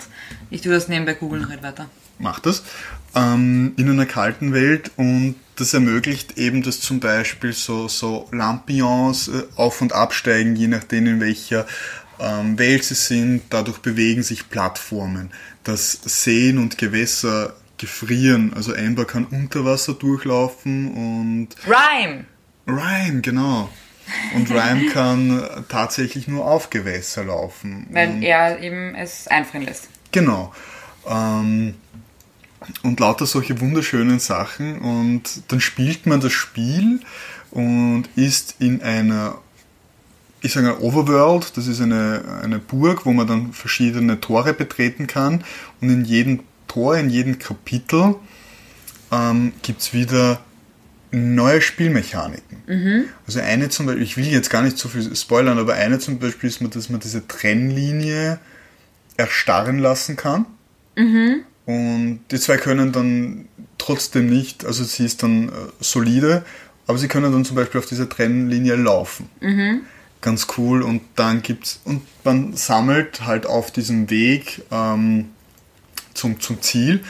Ich tue das nebenbei googeln, red weiter. macht das, ähm, in einer kalten Welt und das ermöglicht eben, dass zum Beispiel so, so Lampions äh, auf- und absteigen, je nachdem in welcher ähm, Welt sie sind. Dadurch bewegen sich Plattformen. dass Seen und Gewässer gefrieren. Also Amber kann unter Wasser durchlaufen und Rhyme! Rhyme, genau. und Ryan kann tatsächlich nur auf Gewässer laufen. Weil und, er eben es einfrieren lässt. Genau. Ähm, und lauter solche wunderschönen Sachen. Und dann spielt man das Spiel und ist in einer, ich sage eine Overworld, das ist eine, eine Burg, wo man dann verschiedene Tore betreten kann. Und in jedem Tor, in jedem Kapitel ähm, gibt es wieder neue Spielmechaniken. Also eine zum Beispiel, ich will jetzt gar nicht so viel spoilern, aber eine zum Beispiel ist, dass man diese Trennlinie erstarren lassen kann. Und die zwei können dann trotzdem nicht, also sie ist dann äh, solide, aber sie können dann zum Beispiel auf dieser Trennlinie laufen. Ganz cool. Und dann gibt's, und man sammelt halt auf diesem Weg ähm, zum, zum Ziel.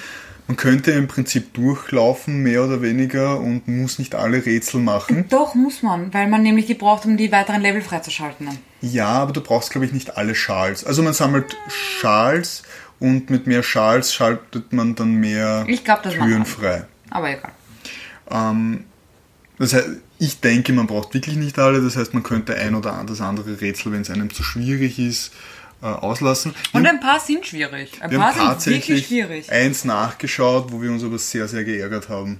Man könnte im Prinzip durchlaufen, mehr oder weniger, und muss nicht alle Rätsel machen. Doch, muss man, weil man nämlich die braucht, um die weiteren Level freizuschalten. Ja, aber du brauchst, glaube ich, nicht alle Schals. Also man sammelt Schals und mit mehr Schals schaltet man dann mehr Ich glaub, das Türen frei. Aber egal. Ähm, das heißt, ich denke, man braucht wirklich nicht alle. Das heißt, man könnte ein oder das andere Rätsel, wenn es einem zu schwierig ist, äh, auslassen. Und ein paar sind schwierig. Ein wir paar haben sind wirklich tatsächlich schwierig. eins nachgeschaut, wo wir uns aber sehr, sehr geärgert haben.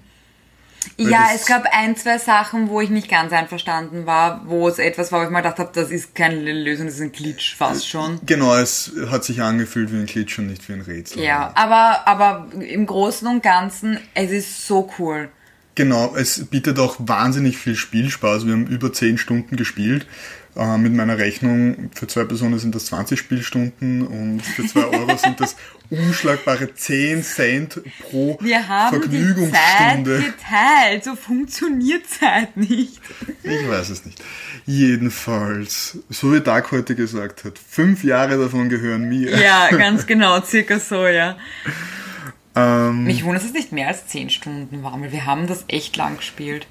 Ja, es gab ein, zwei Sachen, wo ich nicht ganz einverstanden war, wo es etwas war, wo ich mal gedacht habe, das ist keine Lösung, das ist ein Glitch fast schon. Genau, es hat sich angefühlt wie ein Glitch und nicht wie ein Rätsel. Ja, aber, aber im Großen und Ganzen, es ist so cool. Genau, es bietet auch wahnsinnig viel Spielspaß. Wir haben über 10 Stunden gespielt. Äh, mit meiner Rechnung für zwei Personen sind das 20 Spielstunden und für 2 Euro sind das unschlagbare 10 Cent pro Wir haben die Zeit Vergnügungsstunde. geteilt. So funktioniert Zeit nicht. Ich weiß es nicht. Jedenfalls, so wie Dark heute gesagt hat, fünf Jahre davon gehören mir. Ja, ganz genau, circa so, ja. Ähm, Mich wundert, dass es nicht mehr als 10 Stunden waren, weil wir haben das echt lang gespielt.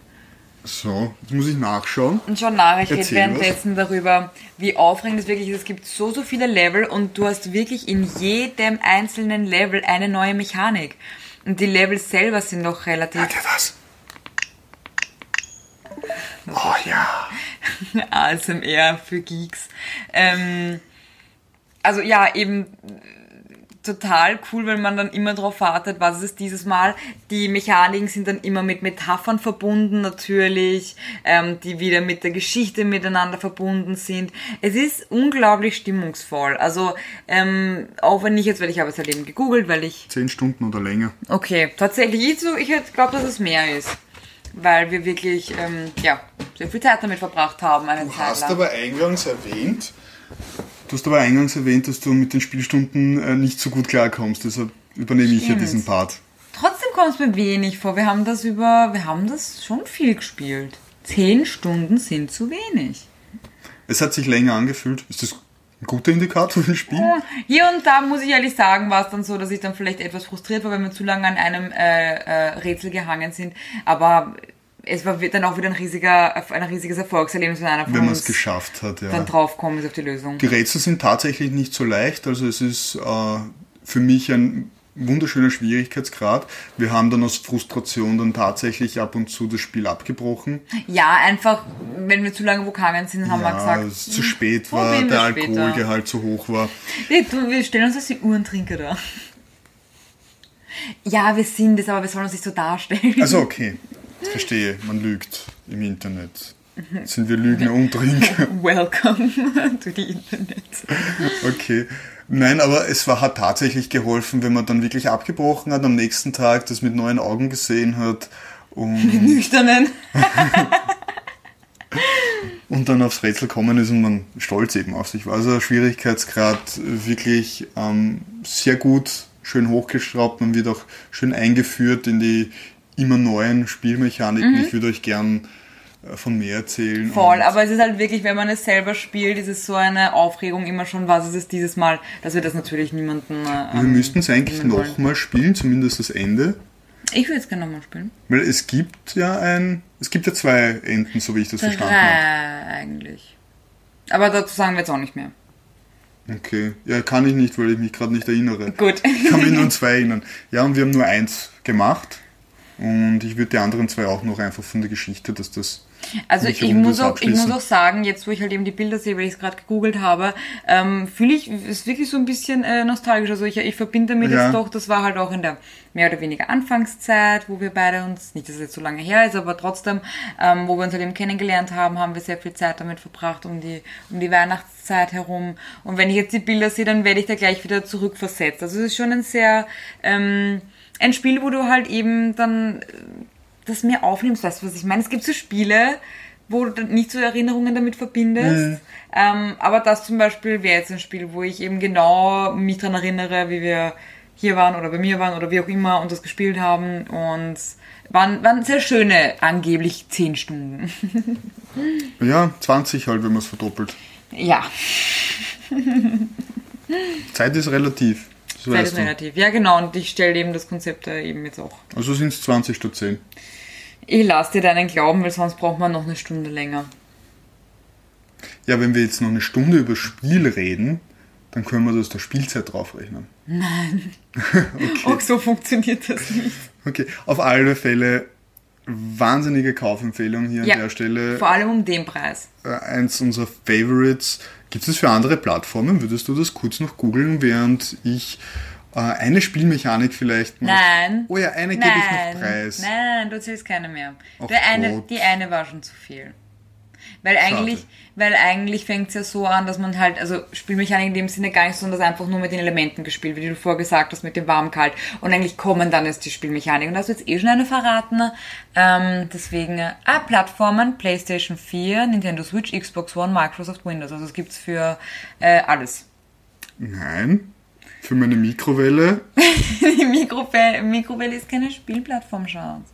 So, jetzt muss ich nachschauen. Und schon nach, ich rede währenddessen darüber, wie aufregend es wirklich ist. Es gibt so, so viele Level und du hast wirklich in jedem einzelnen Level eine neue Mechanik. Und die Levels selber sind noch relativ Hört ihr das? Oh ja. ASMR für Geeks. Ähm, also ja, eben total cool, weil man dann immer darauf wartet, was ist es dieses Mal. Die Mechaniken sind dann immer mit Metaphern verbunden natürlich, ähm, die wieder mit der Geschichte miteinander verbunden sind. Es ist unglaublich stimmungsvoll. Also ähm, auch wenn ich jetzt, weil ich habe es halt eben gegoogelt, weil ich Zehn Stunden oder länger. Okay, tatsächlich. Ich, ich glaube, dass es mehr ist. Weil wir wirklich ähm, ja, sehr viel Zeit damit verbracht haben. Eine Du Zeit hast lang. aber eingangs erwähnt, du hast aber eingangs erwähnt, dass du mit den Spielstunden äh, nicht so gut klarkommst. Deshalb übernehme ich hier Stimmt. diesen Part. Trotzdem kommt es mir wenig vor. Wir haben das über, wir haben das schon viel gespielt. Zehn Stunden sind zu wenig. Es hat sich länger angefühlt. Ist das ein guter Indikator für ein Spiel? Hier und da muss ich ehrlich sagen, war es dann so, dass ich dann vielleicht etwas frustriert war, wenn wir zu lange an einem äh, äh, Rätsel gehangen sind. Aber es war dann auch wieder ein riesiger, ein riesiges Erfolgserlebnis, wenn einer von Wenn man es uns geschafft hat, ja. dann draufkommen ist auf die Lösung. Die Rätsel sind tatsächlich nicht so leicht. Also es ist äh, für mich ein wunderschöner Schwierigkeitsgrad. Wir haben dann aus Frustration dann tatsächlich ab und zu das Spiel abgebrochen. Ja, einfach, wenn wir zu lange gehangen sind, haben wir ja, gesagt, es zu spät war, wir der. Alkoholgehalt zu hoch war. Nee, du, wir stellen uns als die Uhrentrinker da. Ja, wir sind es, aber wir sollen uns nicht so darstellen. Also okay, ich verstehe, man lügt im Internet. Sind wir Lügner und Trinker? Welcome to the Internet. Okay. Nein, aber es war, hat tatsächlich geholfen, wenn man dann wirklich abgebrochen hat, am nächsten Tag das mit neuen Augen gesehen hat und, Nüchternen. und dann aufs Rätsel kommen ist und man stolz eben auf sich war. Also Schwierigkeitsgrad wirklich ähm, sehr gut, schön hochgeschraubt. Man wird auch schön eingeführt in die immer neuen Spielmechaniken. Ich würde euch gern äh, von mehr erzählen. Mhm. Voll, aber es ist halt wirklich, wenn man es selber spielt, ist es so eine Aufregung immer schon, was ist es dieses Mal, dass wir das natürlich niemanden. Äh, Wir müssten es eigentlich nochmal spielen, zumindest das Ende. Ich würde es gerne nochmal spielen. Weil es gibt ja ein. Es gibt ja zwei Enden, so wie ich das verstanden habe. Drei eigentlich. Aber dazu sagen wir jetzt auch nicht mehr. Okay. Ja, kann ich nicht, weil ich mich gerade nicht erinnere. Gut. Ich kann mich nur an zwei erinnern. Ja, und wir haben nur eins gemacht. Und ich würde die anderen zwei auch noch einfach von der Geschichte, dass das Also ich um muss, auch, ich muss auch sagen, jetzt wo ich halt eben die Bilder sehe, weil ich es gerade gegoogelt habe, ähm, fühle ich, es wirklich so ein bisschen äh, nostalgisch. Also ich, ich verbinde damit Ja. jetzt doch, das war halt auch in der mehr oder weniger Anfangszeit, wo wir beide uns, nicht dass es jetzt so lange her ist, aber trotzdem, ähm, wo wir uns halt eben kennengelernt haben, haben wir sehr viel Zeit damit verbracht, um die, um die Weihnachtszeit herum. Und wenn ich jetzt die Bilder sehe, dann werde ich da gleich wieder zurückversetzt. Also es ist schon ein sehr, ähm, ein Spiel, wo du halt eben dann äh, das mehr aufnimmst, weißt du, was ich meine? Es gibt so Spiele, wo du dann nicht so Erinnerungen damit verbindest. Ähm, aber das zum Beispiel wäre jetzt ein Spiel, wo ich eben genau mich dran erinnere, wie wir hier waren oder bei mir waren oder wie auch immer und das gespielt haben. Und waren, waren sehr schöne, angeblich 10 Stunden. Ja, 20 halt, wenn man es verdoppelt. ja, Zeit ist relativ. Zeit ist relativ. Ja, genau. Und ich stelle eben das Konzept da eben jetzt auch. Also sind es 20 statt 10. Ich lasse dir deinen Glauben, weil sonst braucht man noch eine Stunde länger. Ja, wenn wir jetzt noch eine Stunde über Spiel reden, dann können wir das der Spielzeit draufrechnen. Auch so funktioniert das nicht. Okay, auf alle Fälle wahnsinnige Kaufempfehlung hier Ja, an der Stelle. vor allem um den Preis. Äh, eins unserer Favorites. Gibt es für andere Plattformen? Würdest du das kurz noch googeln, während ich äh, eine Spielmechanik vielleicht noch... Nein. Oh ja, eine gebe ich noch preis. Nein, nein, nein, du erzählst keine mehr. Ach eine, die eine war schon zu viel. Weil eigentlich, weil eigentlich fängt es ja so an, dass man halt, also Spielmechanik in dem Sinne gar nicht, sondern einfach nur mit den Elementen gespielt, wie du vorher gesagt hast, mit dem warm-kalt. Und eigentlich kommen dann erst die Spielmechanik. Und da hast du jetzt eh schon eine verraten. Ähm, deswegen, ah, Plattformen, PlayStation 4, Nintendo Switch, Xbox One, Microsoft Windows. Also es gibt's für äh, alles. Nein. Für meine Mikrowelle. Die Mikrowelle, Mikrowelle ist keine Spielplattform, Schatz.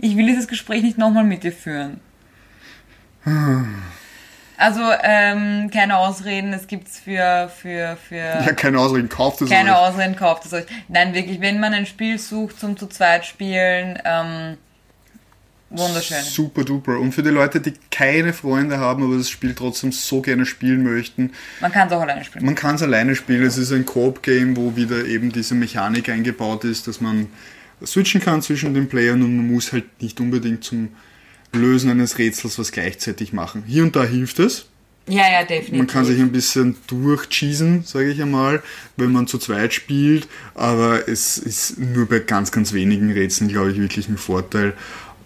Ich will dieses Gespräch nicht nochmal mit dir führen. Also, ähm, keine Ausreden, es gibt's für, für, für, Ja, keine Ausreden, kauft es keine euch. Ausreden, kauft es euch. Nein, wirklich, wenn man ein Spiel sucht zum zu zweit spielen, ähm, wunderschön. Super duper. Und für die Leute, die keine Freunde haben, aber das Spiel trotzdem so gerne spielen möchten, Man kann es auch alleine spielen. man kann es alleine spielen. Es ist ein Coop-Game, wo wieder eben diese Mechanik eingebaut ist, dass man switchen kann zwischen den Playern und man muss halt nicht unbedingt zum Lösen eines Rätsels was gleichzeitig machen. Hier und da hilft es. Ja, ja, definitiv. Man kann sich ein bisschen durchcheesen, sage ich einmal, wenn man zu zweit spielt, aber es ist nur bei ganz, ganz wenigen Rätseln, glaube ich, wirklich ein Vorteil.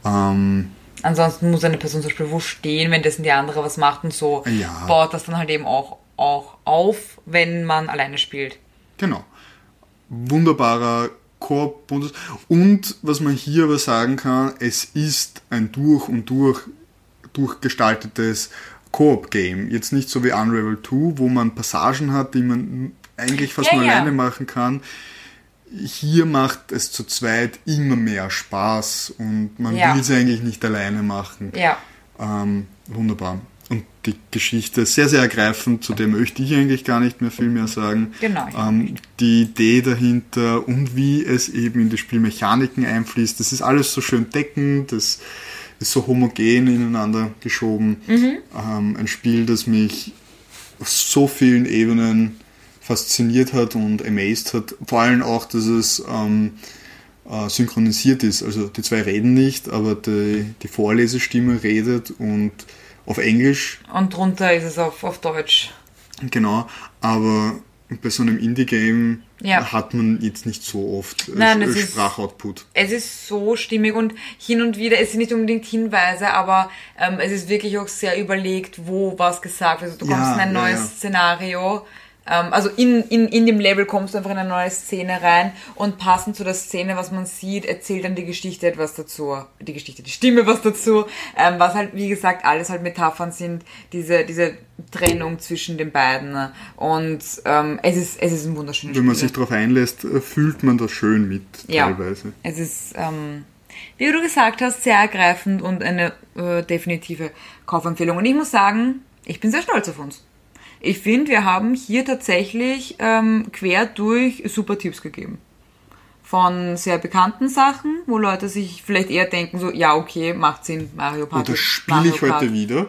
Ähm, Ansonsten muss eine Person zum Beispiel wo stehen, wenn dessen die andere was macht und so Ja. baut das dann halt eben auch, auch auf, wenn man alleine spielt. Genau. Wunderbarer Koop-Bonus. Und was man hier aber sagen kann, es ist ein durch und durch durchgestaltetes Koop-Game. Jetzt nicht so wie Unravel 2, wo man Passagen hat, die man eigentlich fast Ja, nur ja. alleine machen kann. Hier macht es zu zweit immer mehr Spaß und man Ja. will es eigentlich nicht alleine machen. Ja. Ähm, wunderbar. Und die Geschichte ist sehr, sehr ergreifend, zu der möchte ich eigentlich gar nicht mehr viel mehr sagen. Genau, Ähm, die Idee dahinter und wie es eben in die Spielmechaniken einfließt, das ist alles so schön deckend, das ist so homogen ineinander geschoben. Mhm. Ähm, ein Spiel, das mich auf so vielen Ebenen fasziniert hat und amazed hat. Vor allem auch, dass es ähm, äh, synchronisiert ist. Also die zwei reden nicht, aber die, die Vorlesestimme redet und auf Englisch, Und drunter ist es auf, auf Deutsch. genau, aber bei so einem Indie-Game Ja. hat man jetzt nicht so oft äh, Nein, es ist- Sprachoutput. Es ist so stimmig und hin und wieder, es sind nicht unbedingt Hinweise, aber ähm, es ist wirklich auch sehr überlegt, wo was gesagt wird. Also du Ja, kommst in ein neues ja. Szenario. Ähm, also in, in, in dem Level kommst du einfach in eine neue Szene rein und passend zu der Szene, was man sieht, erzählt dann die Geschichte etwas dazu. Die Geschichte, die Stimme was dazu. Ähm, was halt, wie gesagt, alles halt Metaphern sind, diese, diese Trennung zwischen den beiden. Und ähm, es, ist, es ist ein wunderschönes Wenn man Spiel. sich darauf einlässt, äh, fühlt man das schön mit, Ja. teilweise. Es ist, ähm, wie du gesagt hast, sehr ergreifend und eine äh, definitive Kaufempfehlung. Und ich muss sagen, ich bin sehr stolz auf uns. Ich finde, wir haben hier tatsächlich ähm, quer durch super Tipps gegeben. Von sehr bekannten Sachen, wo Leute sich vielleicht eher denken, so, ja, okay, macht Sinn, Mario Party. Und das spiele ich heute wieder.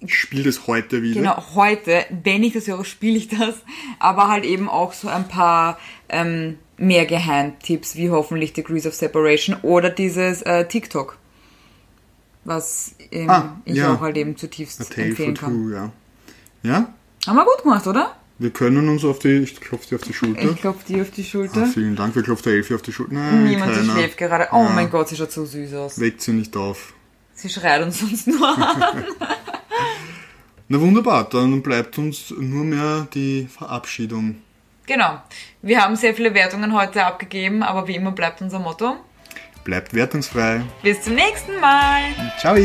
Ich spiele das heute wieder. Genau, heute, wenn ich das höre, spiele ich das. Aber halt eben auch so ein paar ähm, mehr Geheimtipps, wie hoffentlich Degrees of Separation oder dieses äh, TikTok. was ähm, Ah, ich ja. auch halt eben zutiefst A Tale for empfehlen kann. Two, ja. Ja, Haben wir gut gemacht, oder? wir können uns auf die, ich klopfe dir auf die Schulter. Ich klopfe dir auf die Ah, Schulter. vielen Dank, wir klopfen der Elfi auf die Schulter. Nein, Niemand, sie keiner. schläft gerade. Oh Ja. mein Gott, sie schaut so süß aus. Weckt sie nicht auf. Sie schreit uns sonst nur an. Na wunderbar, dann bleibt uns nur mehr die Verabschiedung. genau. Wir haben sehr viele Wertungen heute abgegeben, aber wie immer bleibt unser Motto. Bleibt wertungsfrei. Bis zum nächsten Mal. Ciao!